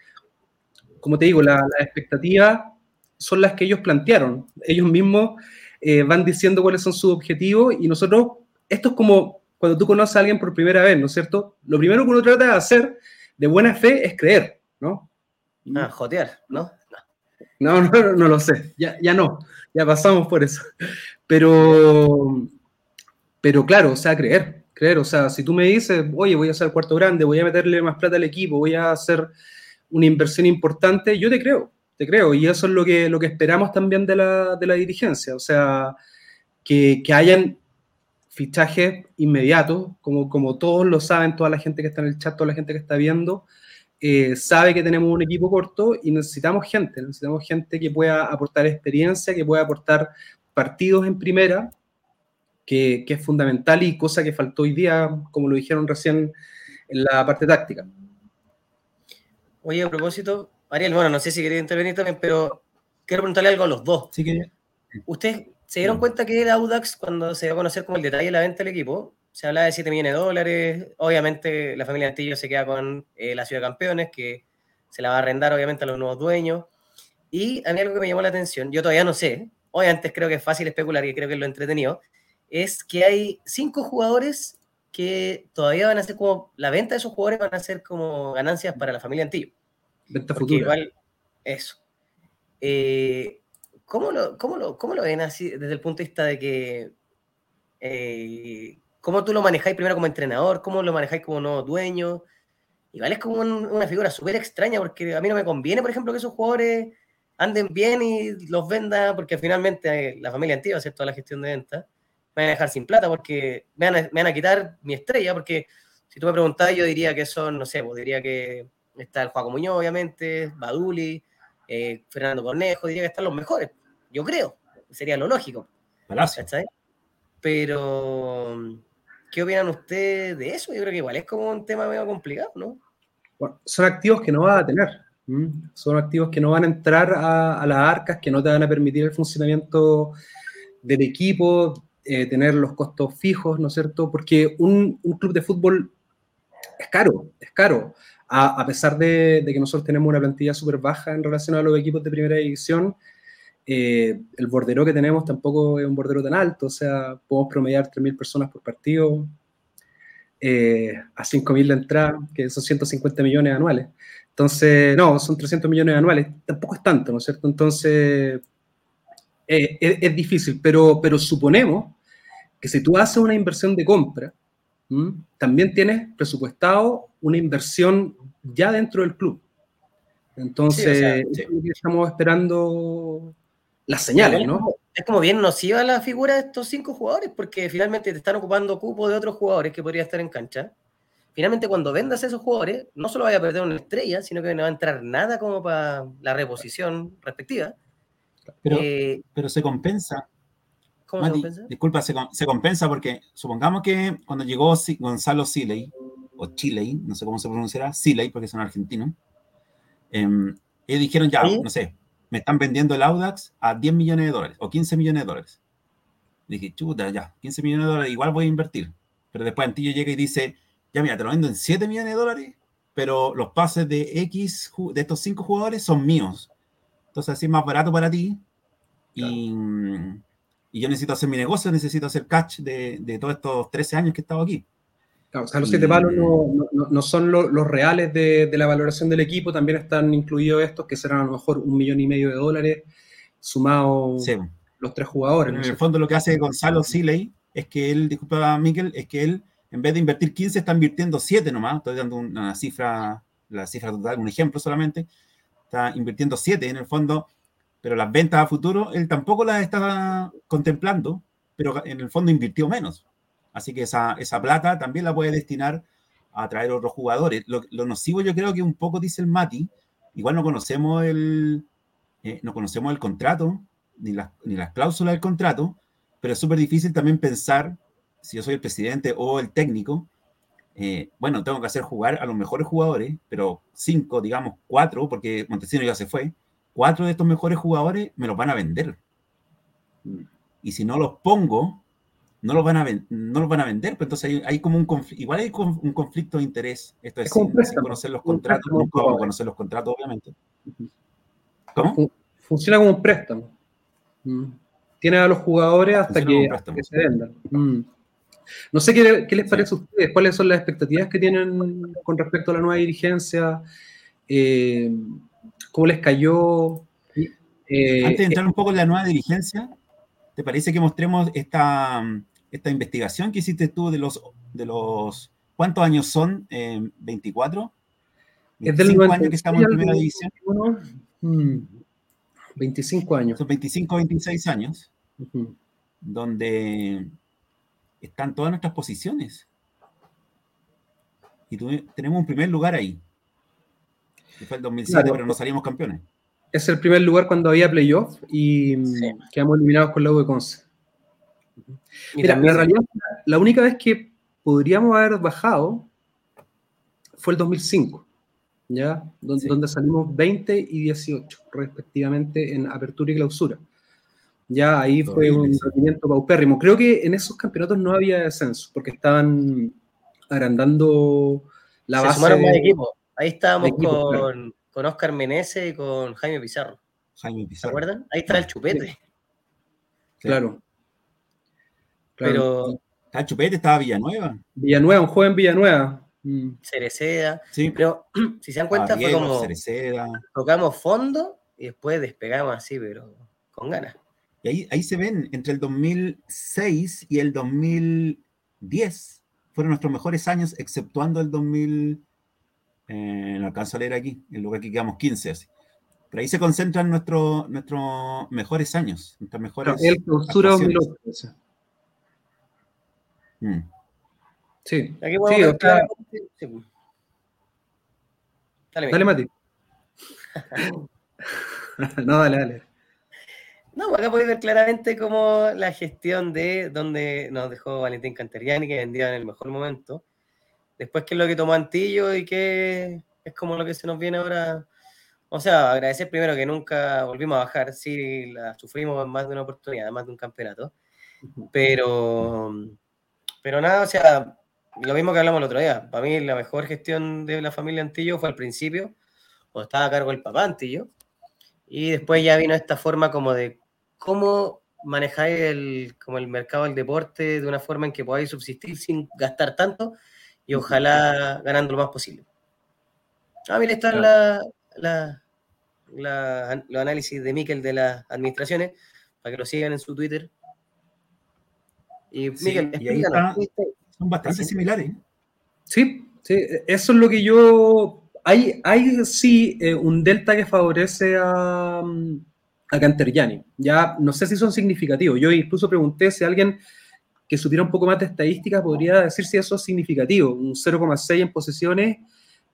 Como te digo, la, la expectativa son las que ellos plantearon. Ellos mismos eh, van diciendo cuáles son sus objetivos y nosotros, esto es como cuando tú conoces a alguien por primera vez, ¿no es cierto? Lo primero que uno trata de hacer de buena fe es creer, ¿no? Ah, jotear, ¿no? No, no, no, lo sé, ya, ya no, ya pasamos por eso. Pero, pero claro, o sea, creer, creer, o sea, si tú me dices, oye, voy a hacer cuarto grande, voy a meterle más plata al equipo, voy a hacer una inversión importante, yo te creo, te creo, y eso es lo que, lo que esperamos también de la, de la dirigencia, o sea, que, que, hayan fichajes inmediatos, como, como todos lo saben, toda la gente que está en el chat, toda la gente que está viendo, eh, sabe que tenemos un equipo corto y necesitamos gente, necesitamos gente que pueda aportar experiencia, que pueda aportar partidos en primera, que, que, es fundamental y cosa que faltó hoy día, como lo dijeron recién en la parte táctica. Oye, a propósito, Ariel, bueno, no sé si quería intervenir también, pero quiero preguntarle algo a los dos. Sí, quería. ¿Ustedes se dieron cuenta que el Audax, cuando se dio a conocer como el detalle de la venta del equipo, se hablaba de 7 millones de dólares? Obviamente, la familia Antillo se queda con eh, la Ciudad de Campeones, que se la va a arrendar, obviamente, a los nuevos dueños. Y a mí algo que me llamó la atención, yo todavía no sé, hoy antes creo que es fácil especular y creo que es lo entretenido, es que hay cinco jugadores que todavía van a ser como, la venta de esos jugadores van a ser como ganancias para la familia Antillo. Venta futura. Igual, eso. Eh, ¿cómo, lo, cómo, lo, ¿Cómo lo ven así desde el punto de vista de que... Eh, ¿Cómo tú lo manejáis primero como entrenador? ¿Cómo lo manejáis como nuevo dueño? Igual es como una figura súper extraña porque a mí no me conviene, por ejemplo, que esos jugadores anden bien y los venda, porque finalmente la familia antigua hace toda la gestión de venta. Me van a dejar sin plata porque me van a, me van a quitar mi estrella, porque si tú me preguntás, yo diría que son, no sé, pues diría que está el Juaco Muñoz, obviamente, Baduli, eh, Fernando Cornejo, diría que están los mejores, yo creo, sería lo lógico. Pero, ¿qué opinan ustedes de eso? Yo creo que igual es como un tema medio complicado, ¿no? Bueno, son activos que no vas a tener. Son activos que no van a entrar a, las arcas, que no te van a permitir el funcionamiento del equipo, eh, tener los costos fijos, ¿no es cierto? Porque un, club de fútbol es caro, es caro. A, pesar de, que nosotros tenemos una plantilla súper baja en relación a los equipos de primera división, eh, el bordero que tenemos tampoco es un bordero tan alto, o sea, podemos promediar 3.000 personas por partido, eh, a 5.000 de entrada, que son 150 millones anuales. Entonces, no, son 300 millones anuales, tampoco es tanto, ¿no es cierto? Entonces, eh, es, difícil, pero, pero suponemos que si tú haces una inversión de compra, también tienes presupuestado una inversión ya dentro del club. Entonces, estamos esperando las señales, ¿no? Es como bien nociva la figura de estos cinco jugadores, porque finalmente te están ocupando cupo de otros jugadores que podría estar en cancha finalmente cuando vendas a esos jugadores, no solo vaya a perder una estrella, sino que no va a entrar nada como para la reposición respectiva. Pero, eh, pero se compensa. ¿Cómo se compensa? Disculpa, se, compensa porque supongamos que cuando llegó Gonzalo Siley, o Chiley, no sé cómo se pronunciará, Siley, porque son argentinos, eh, ellos dijeron ya, no sé, me están vendiendo el Audax a 10 millones de dólares o 15 millones de dólares. Dije, chuta, ya, 15 millones de dólares, igual voy a invertir. Pero después Antillo llega y dice, ya mira, te lo vendo en 7 millones de dólares, pero los pases de X, de estos 5 jugadores, son míos. Entonces así es más barato para ti. Y, yo necesito hacer mi negocio, necesito hacer catch de, todos estos 13 años que he estado aquí. Claro, o sea, los 7 palos no, son los reales de, la valoración del equipo, también están incluidos estos que serán a lo mejor un millón y medio de dólares sumados los tres jugadores. En el fondo lo que hace Gonzalo Siley es que él, disculpa Miguel, es que él en vez de invertir 15, está invirtiendo 7 nomás. Estoy dando una cifra, la cifra total, un ejemplo solamente. Está invirtiendo 7 en el fondo, pero las ventas a futuro él tampoco las está contemplando, pero en el fondo invirtió menos. Así que esa, esa plata también la puede destinar a traer otros jugadores. Lo, nocivo yo creo que un poco dice el Mati, igual no conocemos el, eh, no conocemos el contrato, ni las, ni las cláusulas del contrato, pero es súper difícil también pensar si yo soy el presidente o el técnico, eh, bueno, tengo que hacer jugar a los mejores jugadores, pero cinco, digamos cuatro, porque Montesino ya se fue, cuatro de estos mejores jugadores me los van a vender. Y si no los pongo, no los van a, no los van a vender, pues entonces hay, como un conflicto, igual hay un conflicto de interés. Esto es, sin, conocer los contratos, no puedo conocer los contratos, obviamente. ¿Cómo? Funciona como un préstamo. Mm. Tiene a los jugadores hasta que, se vendan. Mm. No sé qué, les parece a ustedes, cuáles son las expectativas que tienen con respecto a la nueva dirigencia, eh, cómo les cayó. Eh, Antes de entrar un poco en la nueva dirigencia, ¿te parece que mostremos esta, esta investigación que hiciste tú de los, de los ¿cuántos años son? Eh, ¿24? Es del años que estamos en primera división. 25 mm, años. Son 25, 26 años, donde están todas nuestras posiciones. Y tenemos un primer lugar ahí. Que fue el 2007, pero no salimos campeones. Es el primer lugar cuando había playoff y quedamos eliminados con la U de Conce. Mira, en realidad, la única vez que podríamos haber bajado fue el 2005, ¿ya? Donde, donde salimos 20 y 18, respectivamente, en apertura y clausura. Ya ahí fue un rendimiento paupérrimo. Creo que en esos campeonatos no había descenso, porque estaban agrandando la base. Sumaron más equipos. Ahí estábamos con, con, Oscar Menezes y con Jaime Pizarro. Jaime Pizarro. ¿Se acuerdan? Ahí está el chupete. Claro. Pero. el chupete, estaba Villanueva. Villanueva, un joven Villanueva. Mm. Cereceda. Sí. Pero si se dan cuenta, fue como. Tocamos fondo y después despegamos así, pero con ganas. Y ahí, se ven, entre el 2006 y el 2010 fueron nuestros mejores años, exceptuando el 2000, eh, no alcanzo a leer aquí, en lugar que quedamos 15 así. Pero ahí se concentran nuestros nuestros mejores años, nuestras mejores. El clausura 2008. Mm. Sí. Aquí sí, sí. Dale, dale Mati. no, dale, dale. No, acá podéis ver claramente cómo la gestión de donde nos dejó Valentín Canteriani, que vendía en el mejor momento. Después, qué es lo que tomó Antillo y qué es como lo que se nos viene ahora. O sea, agradecer primero que nunca volvimos a bajar. Sí, la sufrimos en más de una oportunidad, más de un campeonato. Pero, pero nada, o sea, lo mismo que hablamos el otro día. Para mí, la mejor gestión de la familia Antillo fue al principio, cuando estaba a cargo el papá Antillo. Y después ya vino esta forma como de cómo manejáis el, como el mercado del deporte de una forma en que podáis subsistir sin gastar tanto y ojalá ganando lo más posible. Ah, mira, están la, la, los análisis de Miquel de las administraciones, para que lo sigan en su Twitter. Y Miquel, son bastante similares. Sí, sí, eso es lo que yo... Hay, hay sí eh, un delta que favorece a, a Canterjani. Ya no sé si son significativos. Yo incluso pregunté si alguien que supiera un poco más de estadística podría decir si eso es significativo. Un 0,6 en posesiones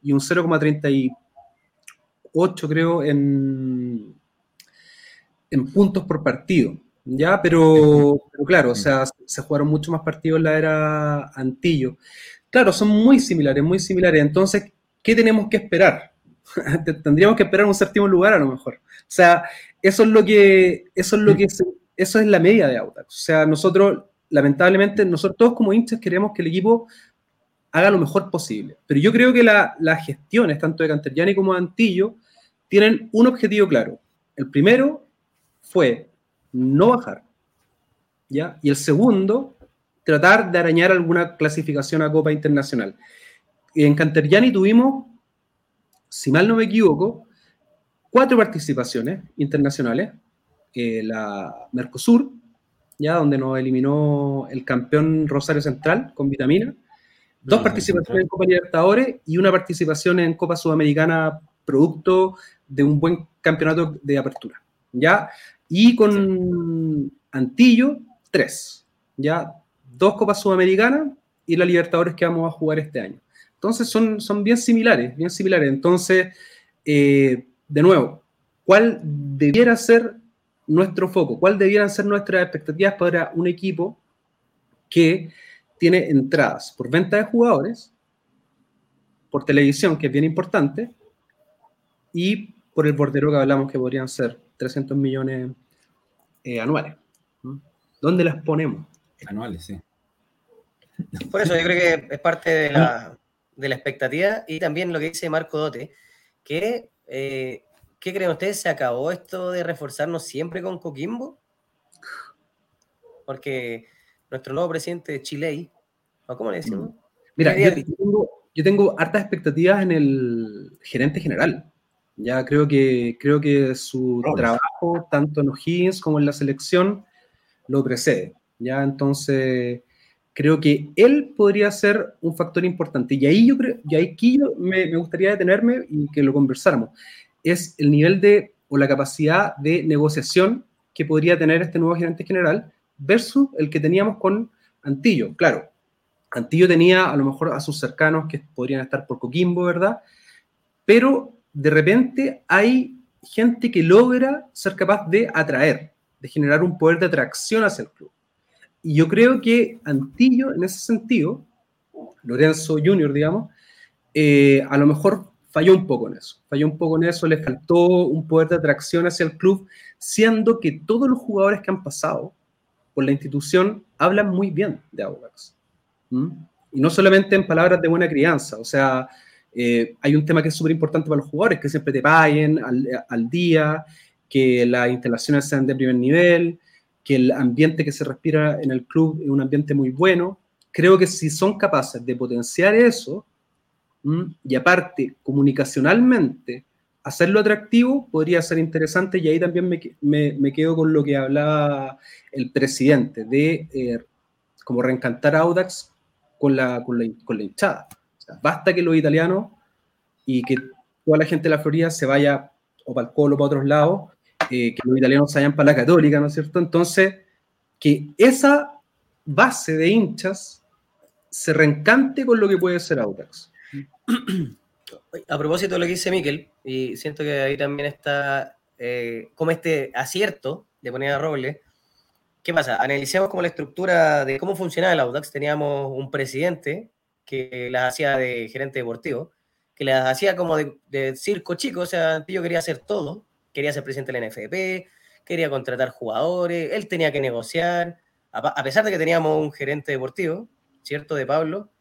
y un 0,38 creo en, en puntos por partido. Ya, pero, claro, o sea, se jugaron mucho más partidos en la era Antillo. Claro, son muy similares, muy similares. Entonces, ¿qué tenemos que esperar? Tendríamos que esperar un séptimo lugar a lo mejor. O sea, eso es lo que, eso es lo que, eso es la media de Autax. O sea, nosotros, lamentablemente, nosotros todos como hinchas queremos que el equipo haga lo mejor posible. Pero yo creo que las gestiones, tanto de Canteriani como de Antillo, tienen un objetivo claro. El primero fue no bajar. ¿ya? Y el segundo, tratar de arañar alguna clasificación a Copa Internacional. En Canteriani tuvimos, si mal no me equivoco, cuatro participaciones internacionales. Eh, la Mercosur, ya donde nos eliminó el campeón Rosario Central con vitamina. Dos participaciones en Copa Libertadores y una participación en Copa Sudamericana, producto de un buen campeonato de apertura. ¿ya? Y con Antillo, tres. ¿ya? Dos Copas Sudamericanas y la Libertadores que vamos a jugar este año. Entonces son, son bien similares, bien similares. Entonces, eh, de nuevo, ¿cuál debiera ser nuestro foco? ¿Cuál debieran ser nuestras expectativas para un equipo que tiene entradas por venta de jugadores, por televisión, que es bien importante, y por el bordero que hablamos que podrían ser 300 millones eh, anuales. ¿Dónde las ponemos? Anuales, sí. Por eso yo creo que es parte de la, de la expectativa y también lo que dice Marco Dote, que eh, ¿qué creen ustedes? ¿Se acabó esto de reforzarnos siempre con Coquimbo? Porque nuestro nuevo presidente de Chile, ¿o cómo le decimos? Mm. Mira, yo tengo, hartas expectativas en el gerente general. Ya creo que, creo que su trabajo, tanto en O'Higgins como en la selección, lo precede. Ya entonces, creo que él podría ser un factor importante. Y ahí yo creo, y aquí me, me, gustaría detenerme y que lo conversáramos. Es el nivel de, o la capacidad de negociación que podría tener este nuevo gerente general versus el que teníamos con Antillo. Claro, Antillo tenía a lo mejor a sus cercanos que podrían estar por Coquimbo, ¿verdad? Pero de repente hay gente que logra ser capaz de atraer, de generar un poder de atracción hacia el club. Y yo creo que Antillo, en ese sentido, Lorenzo Junior, digamos, eh, a lo mejor falló un poco en eso. Falló un poco en eso, le faltó un poder de atracción hacia el club, siendo que todos los jugadores que han pasado por la institución hablan muy bien de Audax. Y no solamente en palabras de buena crianza, o sea, eh, hay un tema que es súper importante para los jugadores, que siempre te paguen al, al, día, que las instalaciones sean de primer nivel, que el ambiente que se respira en el club es un ambiente muy bueno. Creo que si son capaces de potenciar eso, y aparte comunicacionalmente hacerlo atractivo, podría ser interesante y ahí también me, me, quedo con lo que hablaba el presidente, de eh, como reencantar Audax con la, con la, con la hinchada. basta que los italianos y que toda la gente de la Florida se vaya o para el Colo o para otros lados, eh, que los italianos se vayan para la Católica, ¿no es cierto? Entonces, que esa base de hinchas se reencante con lo que puede ser Audax. A propósito de lo que dice Miquel, y siento que ahí también está eh, como este acierto de poner a Robles. ¿Qué pasa? Analicemos como la estructura de cómo funcionaba el Audax. Teníamos un presidente que las hacía de gerente deportivo, que las hacía como de, circo chico, o sea, yo quería hacer todo, quería ser presidente de la NFP, quería contratar jugadores, él tenía que negociar, a, pesar de que teníamos un gerente deportivo, ¿cierto? De Pablo,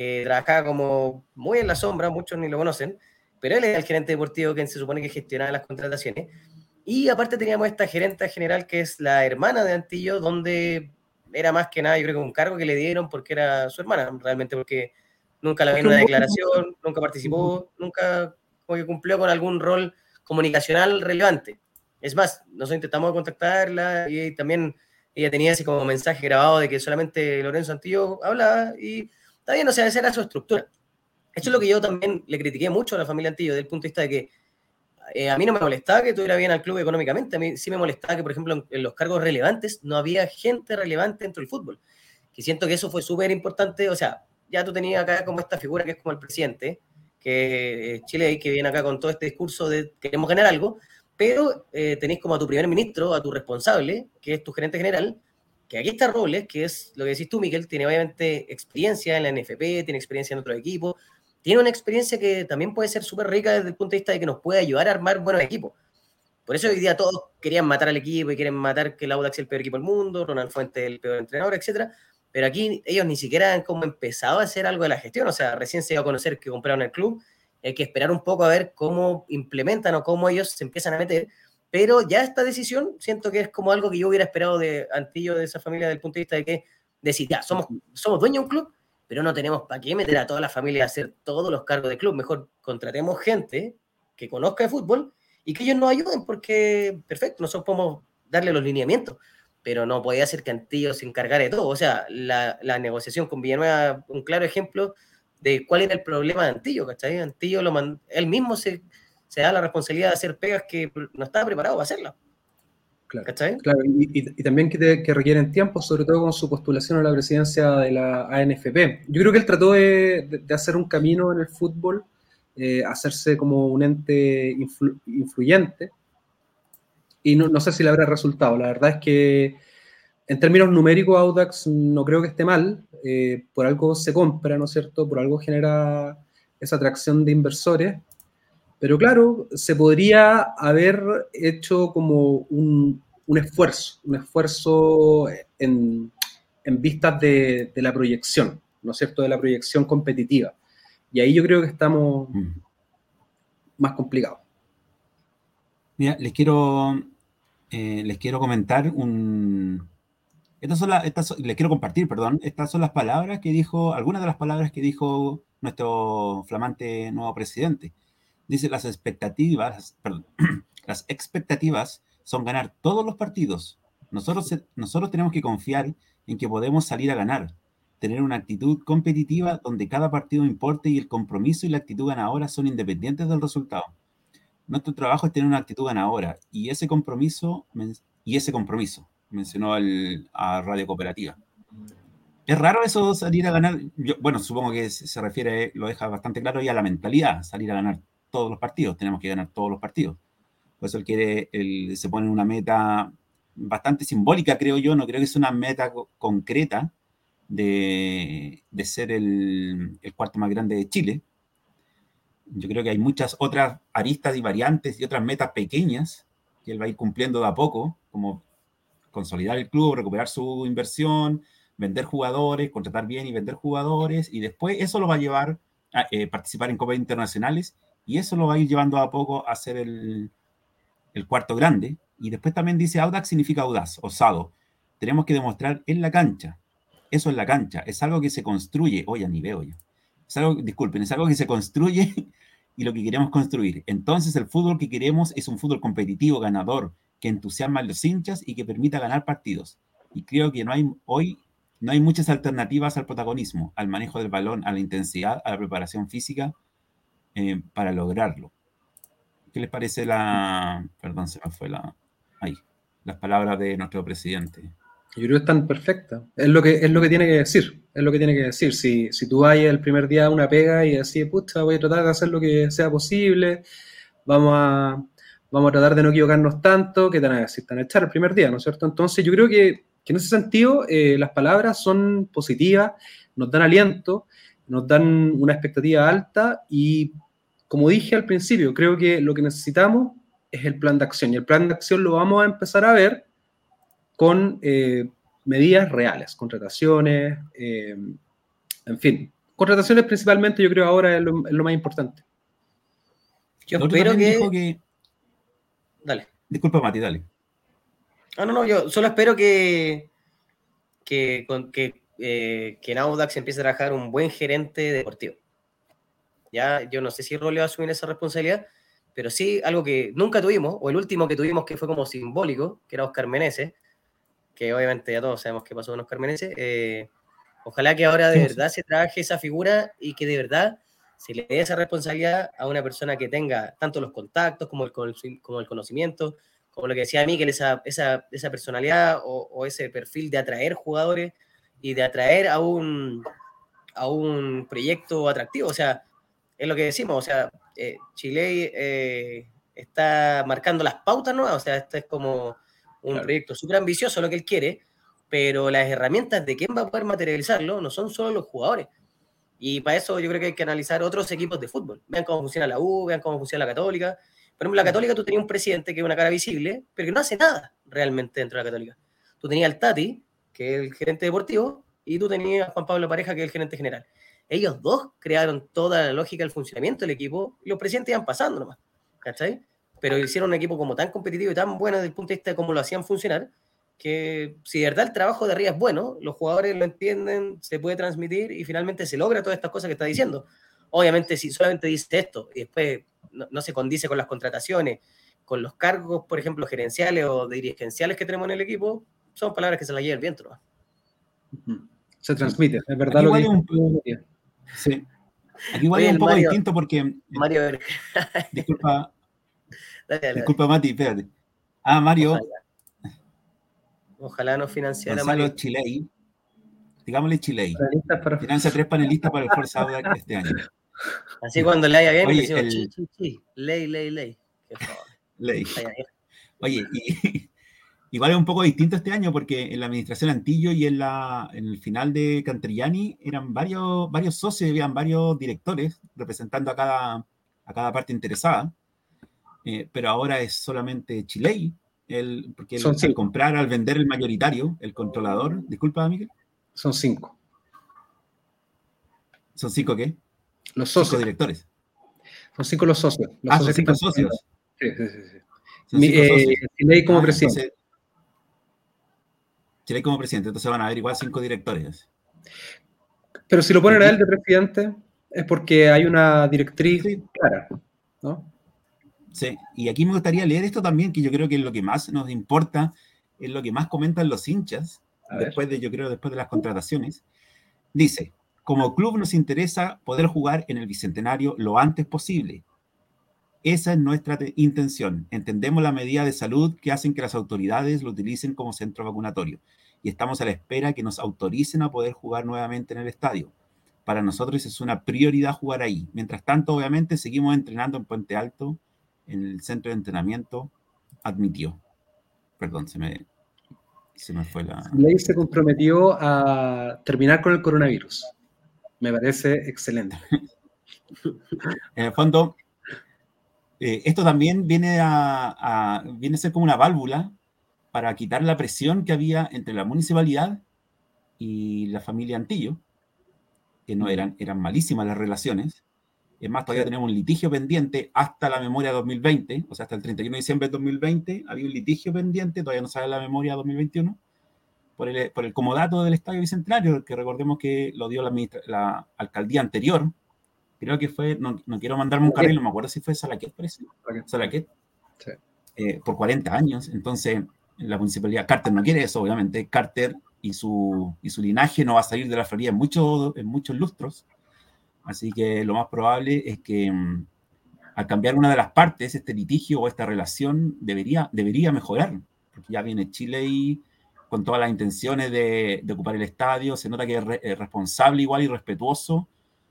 que trabajaba como muy en la sombra, muchos ni lo conocen, pero él era el gerente deportivo que se supone que gestionaba las contrataciones. Y aparte teníamos esta gerente general que es la hermana de Antillo, donde era más que nada, yo creo que un cargo que le dieron porque era su hermana, realmente, porque nunca la vi en una declaración, nunca participó, nunca cumplió con algún rol comunicacional relevante. Es más, nosotros intentamos contactarla y también ella tenía así como mensaje grabado de que solamente Lorenzo Antillo hablaba y está bien, o sea, esa era su estructura. Eso es lo que yo también le critiqué mucho a la familia Antillo, desde el punto de vista de que eh, a mí no me molestaba que tuviera bien al club económicamente, a mí sí me molestaba que, por ejemplo, en, los cargos relevantes no había gente relevante dentro del fútbol. Que siento que eso fue súper importante, o sea, ya tú tenías acá como esta figura que es como el presidente, que eh, Chile que viene acá con todo este discurso de queremos ganar algo, pero eh, tenéis como a tu primer ministro, a tu responsable, que es tu gerente general, que aquí está Robles, que es lo que decís tú, Miguel, tiene obviamente experiencia en la NFP, tiene experiencia en otro equipo, tiene una experiencia que también puede ser súper rica desde el punto de vista de que nos puede ayudar a armar buenos equipos. Por eso hoy día todos querían matar al equipo y quieren matar que el Audax es el peor equipo del mundo, Ronald Fuentes el peor entrenador, etcétera. Pero aquí ellos ni siquiera han como empezado a hacer algo de la gestión, o sea, recién se iba a conocer que compraron el club, hay que esperar un poco a ver cómo implementan o cómo ellos se empiezan a meter, pero ya esta decisión siento que es como algo que yo hubiera esperado de Antillo, de esa familia, del punto de vista de que decir, ya, somos, somos dueños de un club, pero no tenemos para qué meter a toda la familia a hacer todos los cargos de club. Mejor contratemos gente que conozca de fútbol y que ellos nos ayuden, porque perfecto, nosotros podemos darle los lineamientos, pero no podía ser que Antillo se encargara de todo. O sea, la, negociación con Villanueva, un claro ejemplo de cuál era el problema de Antillo, ¿cachai? Antillo lo él mismo se, se da la responsabilidad de hacer pegas que no estaba preparado para hacerlas. Claro, y, también que, requieren tiempo, sobre todo con su postulación a la presidencia de la ANFP. Yo creo que él trató de, hacer un camino en el fútbol, eh, hacerse como un ente influyente, y no, sé si le habrá resultado. La verdad es que en términos numéricos, Audax no creo que esté mal, eh, por algo se compra, ¿no es cierto? Por algo genera esa atracción de inversores, pero claro, se podría haber hecho como un, esfuerzo, un esfuerzo en, vistas de, la proyección, ¿no es cierto? De la proyección competitiva. Y ahí yo creo que estamos mm. más complicados. Mira, les quiero, eh, les quiero comentar un... Estas son las, estas les quiero compartir, perdón. Estas son las palabras que dijo, algunas de las palabras que dijo nuestro flamante nuevo presidente. Dice, las expectativas, perdón, las expectativas son ganar todos los partidos. Nosotros, nosotros tenemos que confiar en que podemos salir a ganar, tener una actitud competitiva donde cada partido importe y el compromiso y la actitud ganadora son independientes del resultado. Nuestro trabajo es tener una actitud ganadora y ese compromiso, y ese compromiso, mencionó el, a Radio Cooperativa. Es raro eso salir a ganar. bueno, supongo que se refiere, lo deja bastante claro, y a la mentalidad, salir a ganar todos los partidos, tenemos que ganar todos los partidos. Por eso él quiere, se pone una meta bastante simbólica, creo yo, no creo que sea una meta concreta de, ser el, cuarto más grande de Chile. Yo creo que hay muchas otras aristas y variantes y otras metas pequeñas que él va a ir cumpliendo de a poco, como consolidar el club, recuperar su inversión, vender jugadores, contratar bien y vender jugadores, y después eso lo va a llevar a eh, participar en copas internacionales y eso lo va a ir llevando a poco a ser el, cuarto grande. Y después también dice Audax significa audaz, osado. Tenemos que demostrar en la cancha. Eso es la cancha. Es algo que se construye. Oye, ni veo ya. Es disculpen, es algo que se construye y lo que queremos construir. Entonces, el fútbol que queremos es un fútbol competitivo, ganador, que entusiasma a los hinchas y que permita ganar partidos. Y creo que no hay, hoy no hay muchas alternativas al protagonismo, al manejo del balón, a la intensidad, a la preparación física eh, para lograrlo. ¿Qué les parece la... Perdón, se me fue la... Ahí, las palabras de nuestro presidente. Yo creo que están perfectas. Es lo que, es lo que tiene que decir. Es lo que tiene que decir. Si, si tú vas el primer día a una pega y así, pucha, voy a tratar de hacer lo que sea posible, vamos a, vamos a tratar de no equivocarnos tanto, que te van a decir, a echar el primer día, ¿no es cierto? Entonces yo creo que, en ese sentido eh, las palabras son positivas, nos dan aliento, nos dan una expectativa alta y, como dije al principio, creo que lo que necesitamos es el plan de acción y el plan de acción lo vamos a empezar a ver con eh, medidas reales, contrataciones, eh, en fin. Contrataciones principalmente yo creo ahora es lo, más importante. Yo espero que... Dale. Disculpa, Mati, dale. Ah, no, no, yo solo espero que, que, que, eh, que en Audax empiece a trabajar un buen gerente deportivo. Ya, yo no sé si Role va a asumir esa responsabilidad, pero sí algo que nunca tuvimos, o el último que tuvimos que fue como simbólico, que era Oscar Meneses, que obviamente ya todos sabemos qué pasó con Oscar Meneses. Eh, ojalá que ahora de verdad se trabaje esa figura y que de verdad se le dé esa responsabilidad a una persona que tenga tanto los contactos como el, como el conocimiento, como lo que decía Miguel, esa, esa, esa personalidad o, ese perfil de atraer jugadores y de atraer a un, a un proyecto atractivo. O sea, es lo que decimos, o sea, eh, Chile eh, está marcando las pautas nuevas, o sea, esto es como un proyecto súper ambicioso lo que él quiere, pero las herramientas de quién va a poder materializarlo no son solo los jugadores. Y para eso yo creo que hay que analizar otros equipos de fútbol. Vean cómo funciona la U, vean cómo funciona la Católica. Por ejemplo, la Católica tú tenías un presidente que es una cara visible, pero que no hace nada realmente dentro de la Católica. Tú tenías al Tati, que es el gerente deportivo, y tú tenías a Juan Pablo Pareja, que es el gerente general. Ellos dos crearon toda la lógica del funcionamiento del equipo y los presidentes iban pasando nomás. ¿Cachai? pero hicieron un equipo como tan competitivo y tan bueno desde el punto de vista de cómo lo hacían funcionar, que si de verdad el trabajo de arriba es bueno, los jugadores lo entienden, se puede transmitir y finalmente se logra todas estas cosas que está diciendo. Obviamente, si solamente dice esto y después no, se condice con las contrataciones, con los cargos, por ejemplo, gerenciales o dirigenciales que tenemos en el equipo, son palabras que se las lleva el viento. Se transmite, es verdad lo que un... Sí. Aquí igual es un poco distinto porque. Mario, disculpa, Disculpa, Mati, espérate. Ah, Mario. Ojalá, nos financiara Gonzalo Mario. Chilei. Digámosle Chilei. Financia tres panelistas para el Forza Audax este año. Así cuando le haya bien, Oye, decimos, el... chi, chi, chi. ley, ley, ley. Ley. Oye, y, igual es un poco distinto este año porque en la administración Antillo y en, la, en el final de Cantrillani eran varios, varios socios, habían varios directores representando a cada, a cada parte interesada. Eh, pero ahora es solamente Chilei, el, porque el, al comprar, al vender el mayoritario, el controlador, disculpa, Miguel. Son cinco. ¿Son cinco qué? Los socios. Cinco directores. Son cinco los socios. Los ah, son cinco socios. Sí, sí, sí. Eh, Chilei como ah, presidente. Chilei como presidente, entonces van a haber igual cinco directores. Pero si lo ponen a él de presidente, es porque hay una directriz clara, ¿no? Sí, y aquí me gustaría leer esto también, que yo creo que es lo que más nos importa, es lo que más comentan los hinchas, después de, yo creo, después de las contrataciones. Dice, como club nos interesa poder jugar en el Bicentenario lo antes posible. Esa es nuestra intención. Entendemos la medida de salud que hacen que las autoridades lo utilicen como centro vacunatorio y estamos a la espera que nos autoricen a poder jugar nuevamente en el estadio. Para nosotros es una prioridad jugar ahí. Mientras tanto, obviamente, seguimos entrenando en Puente Alto, en el centro de entrenamiento admitió. Perdón, se me, se me fue la... Ley se comprometió a terminar con el coronavirus. Me parece excelente. en el fondo, eh, esto también viene a, viene a ser como una válvula para quitar la presión que había entre la municipalidad y la familia Antillo, que no eran, eran malísimas las relaciones, es más, todavía tenemos un litigio pendiente hasta la memoria 2020, o sea, hasta el 31 de diciembre de 2020 había un litigio pendiente, todavía no sale la memoria 2021, por el, por el comodato del Estadio Bicentenario, que recordemos que lo dio la, la alcaldía anterior, creo que fue, no, no quiero mandarme un carril, no me acuerdo si fue Salaquet, parece. Salaquet. Sí. Eh, por 40 años, entonces la municipalidad, Carter no quiere eso, obviamente, Carter y su, y su linaje no va a salir de la Florida en, muchos en muchos lustros, Así que lo más probable es que mm, al cambiar una de las partes, este litigio o esta relación debería, debería mejorar, porque ya viene Chile y, con todas las intenciones de, ocupar el estadio, se nota que es, responsable igual y respetuoso,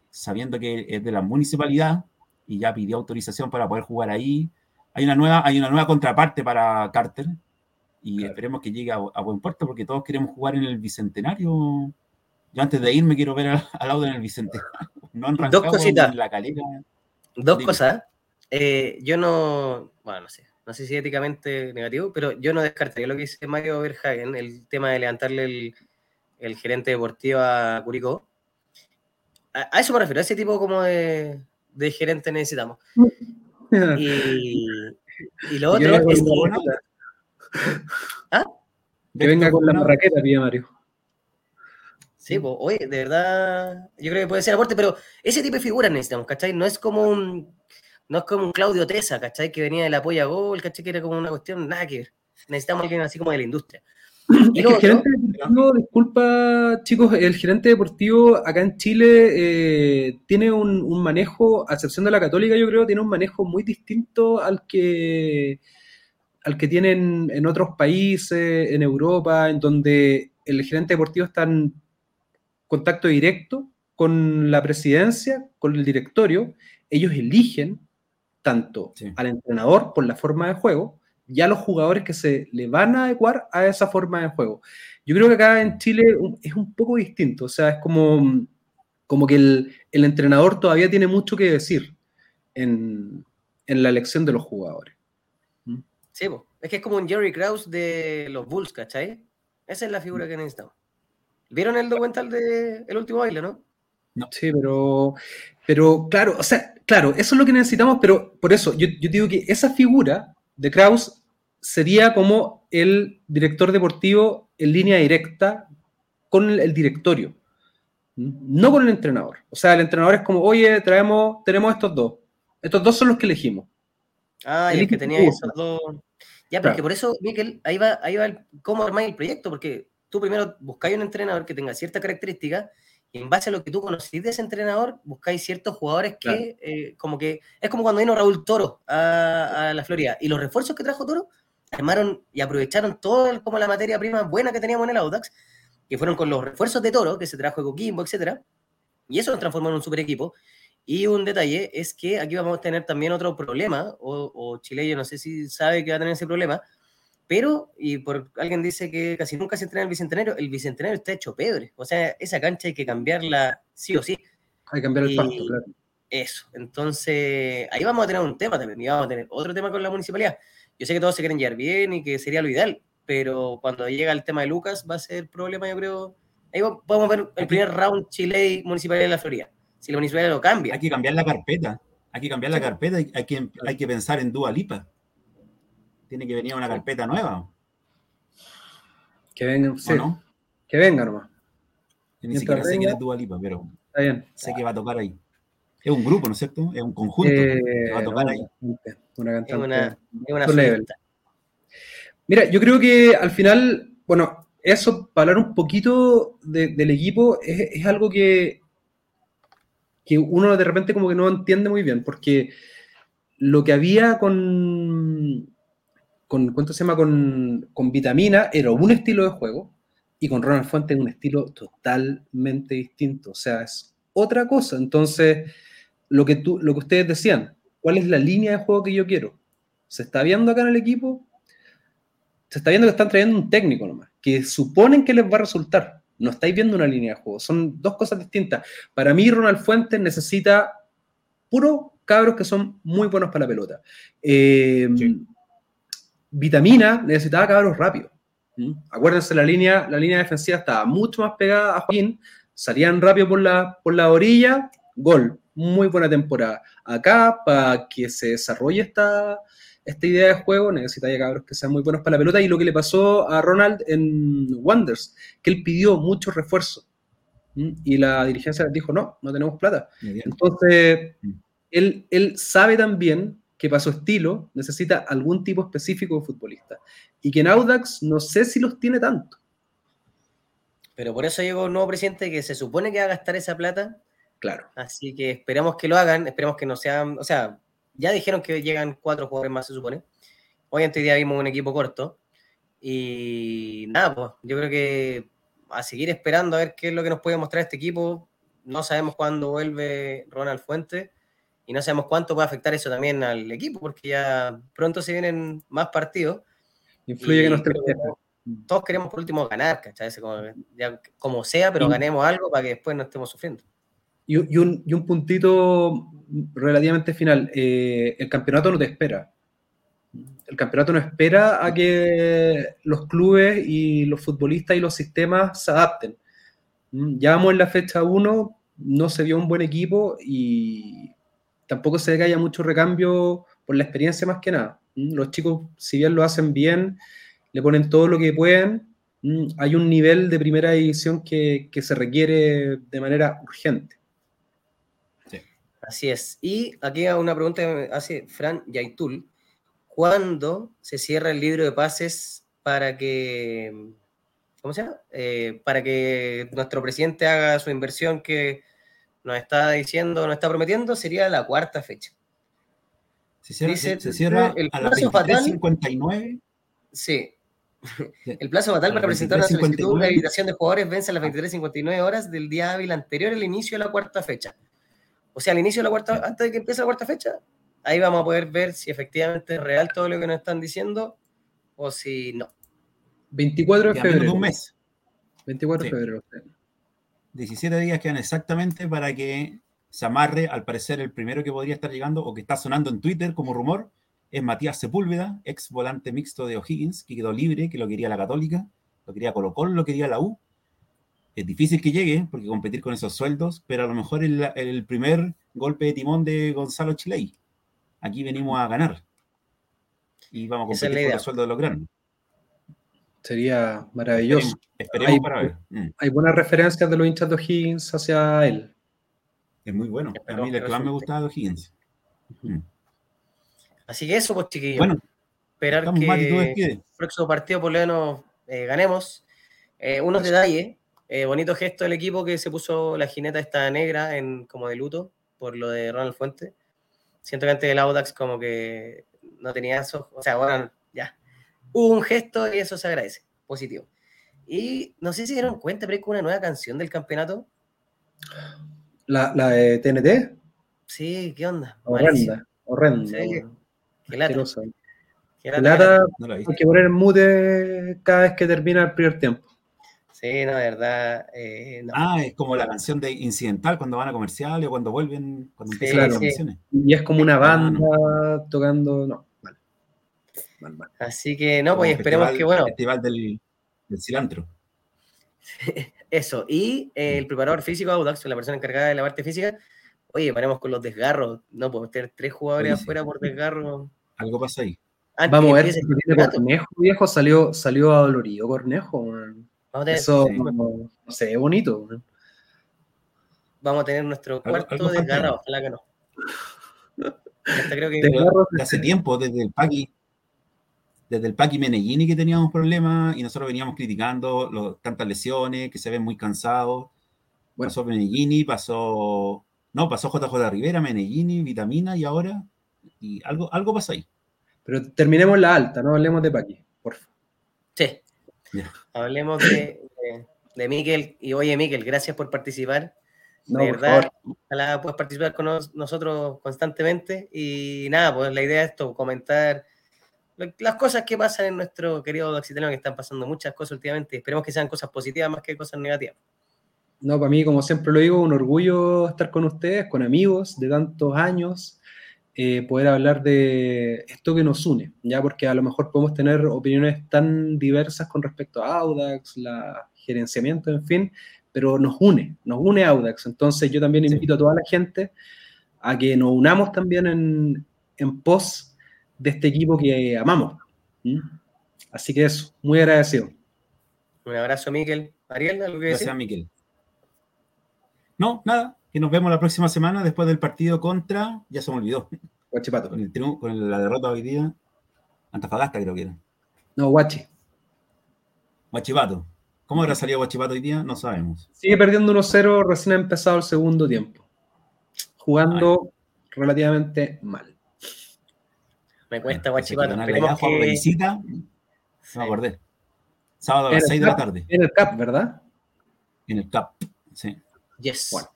sabiendo que es de la municipalidad y ya pidió autorización para poder jugar ahí. Hay una nueva, hay una nueva contraparte para Carter y esperemos que llegue a, buen puerto porque todos queremos jugar en el Bicentenario. Yo antes de irme quiero ver al, lado en el Bicentenario. No en Dos cositas. la calera. Dos cosas. Eh, yo no, bueno, no sé, no sé si éticamente negativo, pero yo no descartaría lo que dice Mario Verhagen, el tema de levantarle el, gerente deportivo a Curicó. A, eso me refiero, a ese tipo como de, gerente necesitamos. Y, lo otro es ¿Ah? Que venga con la marraqueta, pía Mario. Sí, pues, oye, de verdad, yo creo que puede ser aporte, pero ese tipo de figuras necesitamos, ¿cachai? No es como un, no es como un Claudio Tesa, ¿cachai? Que venía del apoyo a gol, ¿cachai? Que era como una cuestión, nada que ver. Necesitamos alguien así como de la industria. el gerente deportivo, disculpa chicos, el gerente deportivo acá en Chile eh, tiene un, manejo, a excepción de la católica yo creo, tiene un manejo muy distinto al que, al que tienen en otros países, en Europa, en donde el gerente deportivo está en contacto directo con la presidencia, con el directorio, ellos eligen tanto al entrenador por la forma de juego y a los jugadores que se le van a adecuar a esa forma de juego. Yo creo que acá en Chile es un poco distinto, o sea, es como, como que el, entrenador todavía tiene mucho que decir en, la elección de los jugadores. Sí, es que es como un Jerry Krause de los Bulls, ¿cachai? Esa es la figura que necesitamos. ¿Vieron el documental de El último baile, no? No. Sí, pero, pero claro, o sea, claro, eso es lo que necesitamos, pero por eso yo, yo digo que esa figura de Kraus sería como el director deportivo en línea directa con el, directorio, no con el entrenador. O sea, el entrenador es como, oye, traemos, tenemos estos dos. Estos dos son los que elegimos. Ah, y el que tenía esos dos. Ya, porque por eso, Miquel, ahí va, ahí va el, cómo armar el proyecto, porque tú primero buscáis un entrenador que tenga cierta característica y en base a lo que tú conocís de ese entrenador, buscáis ciertos jugadores que, eh, como que, es como cuando vino Raúl Toro a, la Florida. Y los refuerzos que trajo Toro, armaron y aprovecharon todo como la materia prima buena que teníamos en el Audax, que fueron con los refuerzos de Toro, que se trajo de Coquimbo, etcétera, y eso nos transformó en un super equipo. Y un detalle es que aquí vamos a tener también otro problema, o, o Chile, yo no sé si sabe que va a tener ese problema, pero, y por alguien dice que casi nunca se entrena el bicentenario, el bicentenario está hecho pebre. O sea, esa cancha hay que cambiarla sí o sí. Hay que cambiar el pasto, claro. Eso. Entonces, ahí vamos a tener un tema también. Y vamos a tener otro tema con la municipalidad. Yo sé que todos se quieren llevar bien y que sería lo ideal, pero cuando llega el tema de Lucas va a ser problema, yo creo. Ahí podemos ver el primer round Chile Municipalidad de la Florida. Si la municipalidad lo cambia. Hay que cambiar la carpeta. Hay que cambiar la carpeta. Hay que, hay que pensar en Dua Lipa tiene que venir una carpeta nueva. Que venga, sí. no? Que venga nomás. ni siquiera sé quién es Dualipa, pero sé que va a tocar ahí. Es un grupo, ¿no es cierto? Es un conjunto eh, que va a tocar ahí. Una cantante. Es una, Mira, yo creo que al final, bueno, eso, para hablar un poquito del equipo, es, es, algo que, que uno de repente como que no entiende muy bien, porque lo que había con, con, ¿cuánto se llama? Con, con Vitamina era un estilo de juego y con Ronald Fuentes un estilo totalmente distinto. O sea, es otra cosa. Entonces, lo que, tú, lo que ustedes decían, ¿cuál es la línea de juego que yo quiero? ¿Se está viendo acá en el equipo? Se está viendo que están trayendo un técnico nomás, que suponen que les va a resultar. No estáis viendo una línea de juego. Son dos cosas distintas. Para mí, Ronald Fuentes necesita puro cabros que son muy buenos para la pelota. Eh, Vitamina necesitaba cabros rápido. ¿Mm? Acuérdense, la línea, la línea defensiva estaba mucho más pegada a Joaquín, salían rápido por la, por la orilla, gol. Muy buena temporada. Acá, para que se desarrolle esta, esta idea de juego, necesita cabros que sean muy buenos para la pelota. Y lo que le pasó a Ronald en Wonders, que él pidió mucho refuerzo. Y la dirigencia les dijo, no, no tenemos plata. Entonces, mm. él, él sabe también que para su estilo necesita algún tipo específico de futbolista. Y que en Audax no sé si los tiene tanto. Pero por eso llegó un nuevo presidente que se supone que va a gastar esa plata. Claro. Así que esperemos que lo hagan, esperemos que no sean, o sea, ya dijeron que llegan cuatro jugadores más, se supone. Hoy en día vimos un equipo corto. Y nada, pues yo creo que a seguir esperando a ver qué es lo que nos puede mostrar este equipo. No sabemos cuándo vuelve Ronald Fuente y no sabemos cuánto puede afectar eso también al equipo, porque ya pronto se vienen más partidos. Influye que nos Todos queremos por último ganar, ¿cachai? Como, sea, pero ganemos algo para que después no estemos sufriendo. Y, un, y un, puntito relativamente final. Eh, el campeonato no te espera. El campeonato no espera a que los clubes y los futbolistas y los sistemas se adapten. Mm, ya vamos en la fecha 1, no se vio un buen equipo y tampoco se ve que haya mucho recambio por la experiencia más que nada. Mm, los chicos, si bien lo hacen bien, le ponen todo lo que pueden, mm, hay un nivel de primera división que, que se requiere de manera urgente. Así es. Y aquí una pregunta que hace Fran Yaitul. ¿Cuándo se cierra el libro de pases para que, ¿cómo se llama? Eh, para que nuestro presidente haga su inversión que nos está diciendo, nos está prometiendo? Sería la cuarta fecha. Se cierra, se, cierra el a las 23.59. Sí. El plazo fatal para presentar una solicitud de habilitación de jugadores vence a las 23.59 horas del día hábil anterior al inicio de la cuarta fecha. O sea, al inicio de la cuarta, antes de que empiece la cuarta fecha, ahí vamos a poder ver si efectivamente es real todo lo que nos están diciendo o si no. 24 de febrero. un mes. 24 de febrero. 17 días quedan exactamente para que se amarre, al parecer, el primero que podría estar llegando o que está sonando en Twitter como rumor es Matías Sepúlveda, ex volante mixto de O'Higgins, que quedó libre, que lo quería la Católica, lo quería Colo Colo, lo quería la U, es difícil que llegue, porque competir con esos sueldos, pero a lo mejor el, el primer golpe de timón de Gonzalo Chilei. Aquí venimos a ganar. Y vamos a competir con los sueldos de los grandes. Sería maravilloso. Esperemos, hay, para ver. Mm. Hay buenas referencias de los hinchas de O'Higgins hacia él. Es muy bueno. A mí el que más me gusta de O'Higgins. Mm. Así que eso, pues chiquillos. Bueno, esperar que el próximo partido por lo menos eh, ganemos. Eh, unos detalles eh, bonito gesto del equipo que se puso la jineta esta negra en como de luto por lo de Ronald Fuente. Siento que antes del Audax como que no tenía eso. O sea, bueno, ya. Hubo un gesto y eso se agradece. Positivo. Y no sé si se dieron cuenta, pero hay una nueva canción del campeonato. ¿La, la de TNT? Sí, ¿qué onda? Horrenda, horrenda. Qué lata. Qué lata, hay que poner en mute cada vez que termina el primer tiempo. Sí, no, de verdad. Eh, ah, es como la canción de incidental cuando van a comerciales o cuando vuelven, cuando empiezan las canciones. Y es como una ah, banda tocando. No, vale. Así que no, pues esperemos que, bueno. Festival del, del cilantro. Eso, y eh, el preparador físico, Audax, la persona encargada de la parte física, oye, paremos con los desgarros, no podemos tener tres jugadores afuera por desgarro. Algo pasa ahí. Vamos a ver si Cornejo, viejo, salió, salió adolorido Cornejo. Eso, no, sé, es bonito. Vamos a tener nuestro cuarto desgarrado, ojalá que no. creo que... hace tiempo, desde el Paqui, desde el Paqui Menellini que teníamos problemas y nosotros veníamos criticando tantas lesiones, que se ven muy cansados. Pasó Menellini, pasó. No, pasó JJ Rivera, Menellini, Vitamina y ahora. Y algo, algo pasa ahí. Pero terminemos la alta, no hablemos de Paqui, por favor. Sí. Hablemos de, de, Miquel. Y oye, Miquel, gracias por participar. de verdad, ojalá puedas participar con nosotros constantemente. Y nada, pues la idea es esto, comentar las cosas que pasan en nuestro querido Occitano, que están pasando muchas cosas últimamente. Esperemos que sean cosas positivas más que cosas negativas. No, para mí, como siempre lo digo, un orgullo estar con ustedes, con amigos de tantos años, eh, poder hablar de esto que nos une, ya porque a lo mejor podemos tener opiniones tan diversas con respecto a Audax, la gerenciamiento, en fin, pero nos une, nos une Audax. Entonces yo también invito a toda la gente a que nos unamos también en, en pos de este equipo que amamos. Así que eso, muy agradecido. Un abrazo, Miquel. Ariel, ¿algo que Gracias, Miquel. No, nada, que nos vemos la próxima semana después del partido contra, ya se me olvidó. Guachipato. Con, el con la derrota hoy día, Antofagasta creo que era. No, Guachi. Guachipato. ¿Cómo habrá salido Guachipato hoy día? No sabemos. Sigue perdiendo 1-0, recién ha empezado el segundo tiempo. Jugando relativamente mal. Me cuesta Guachipato. Esperemos que... visita, me acordé. Sábado a las 6 de la tarde. En el CAP, ¿verdad? En el CAP, sí. Yes. Bueno.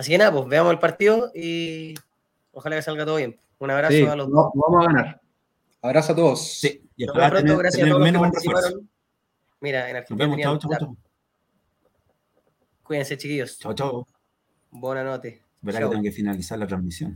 Así que nada, pues veamos el partido y ojalá que salga todo bien. Un abrazo a los dos. vamos a ganar. Abrazo a todos. Sí, y Nos pronto, tener, gracias tener a todos menos que Mira, en Argentina. Nos vemos, chao, chao, chao. Cuídense, chiquillos. Chao, chao. Buenas noches. Verá que tengo que finalizar la transmisión.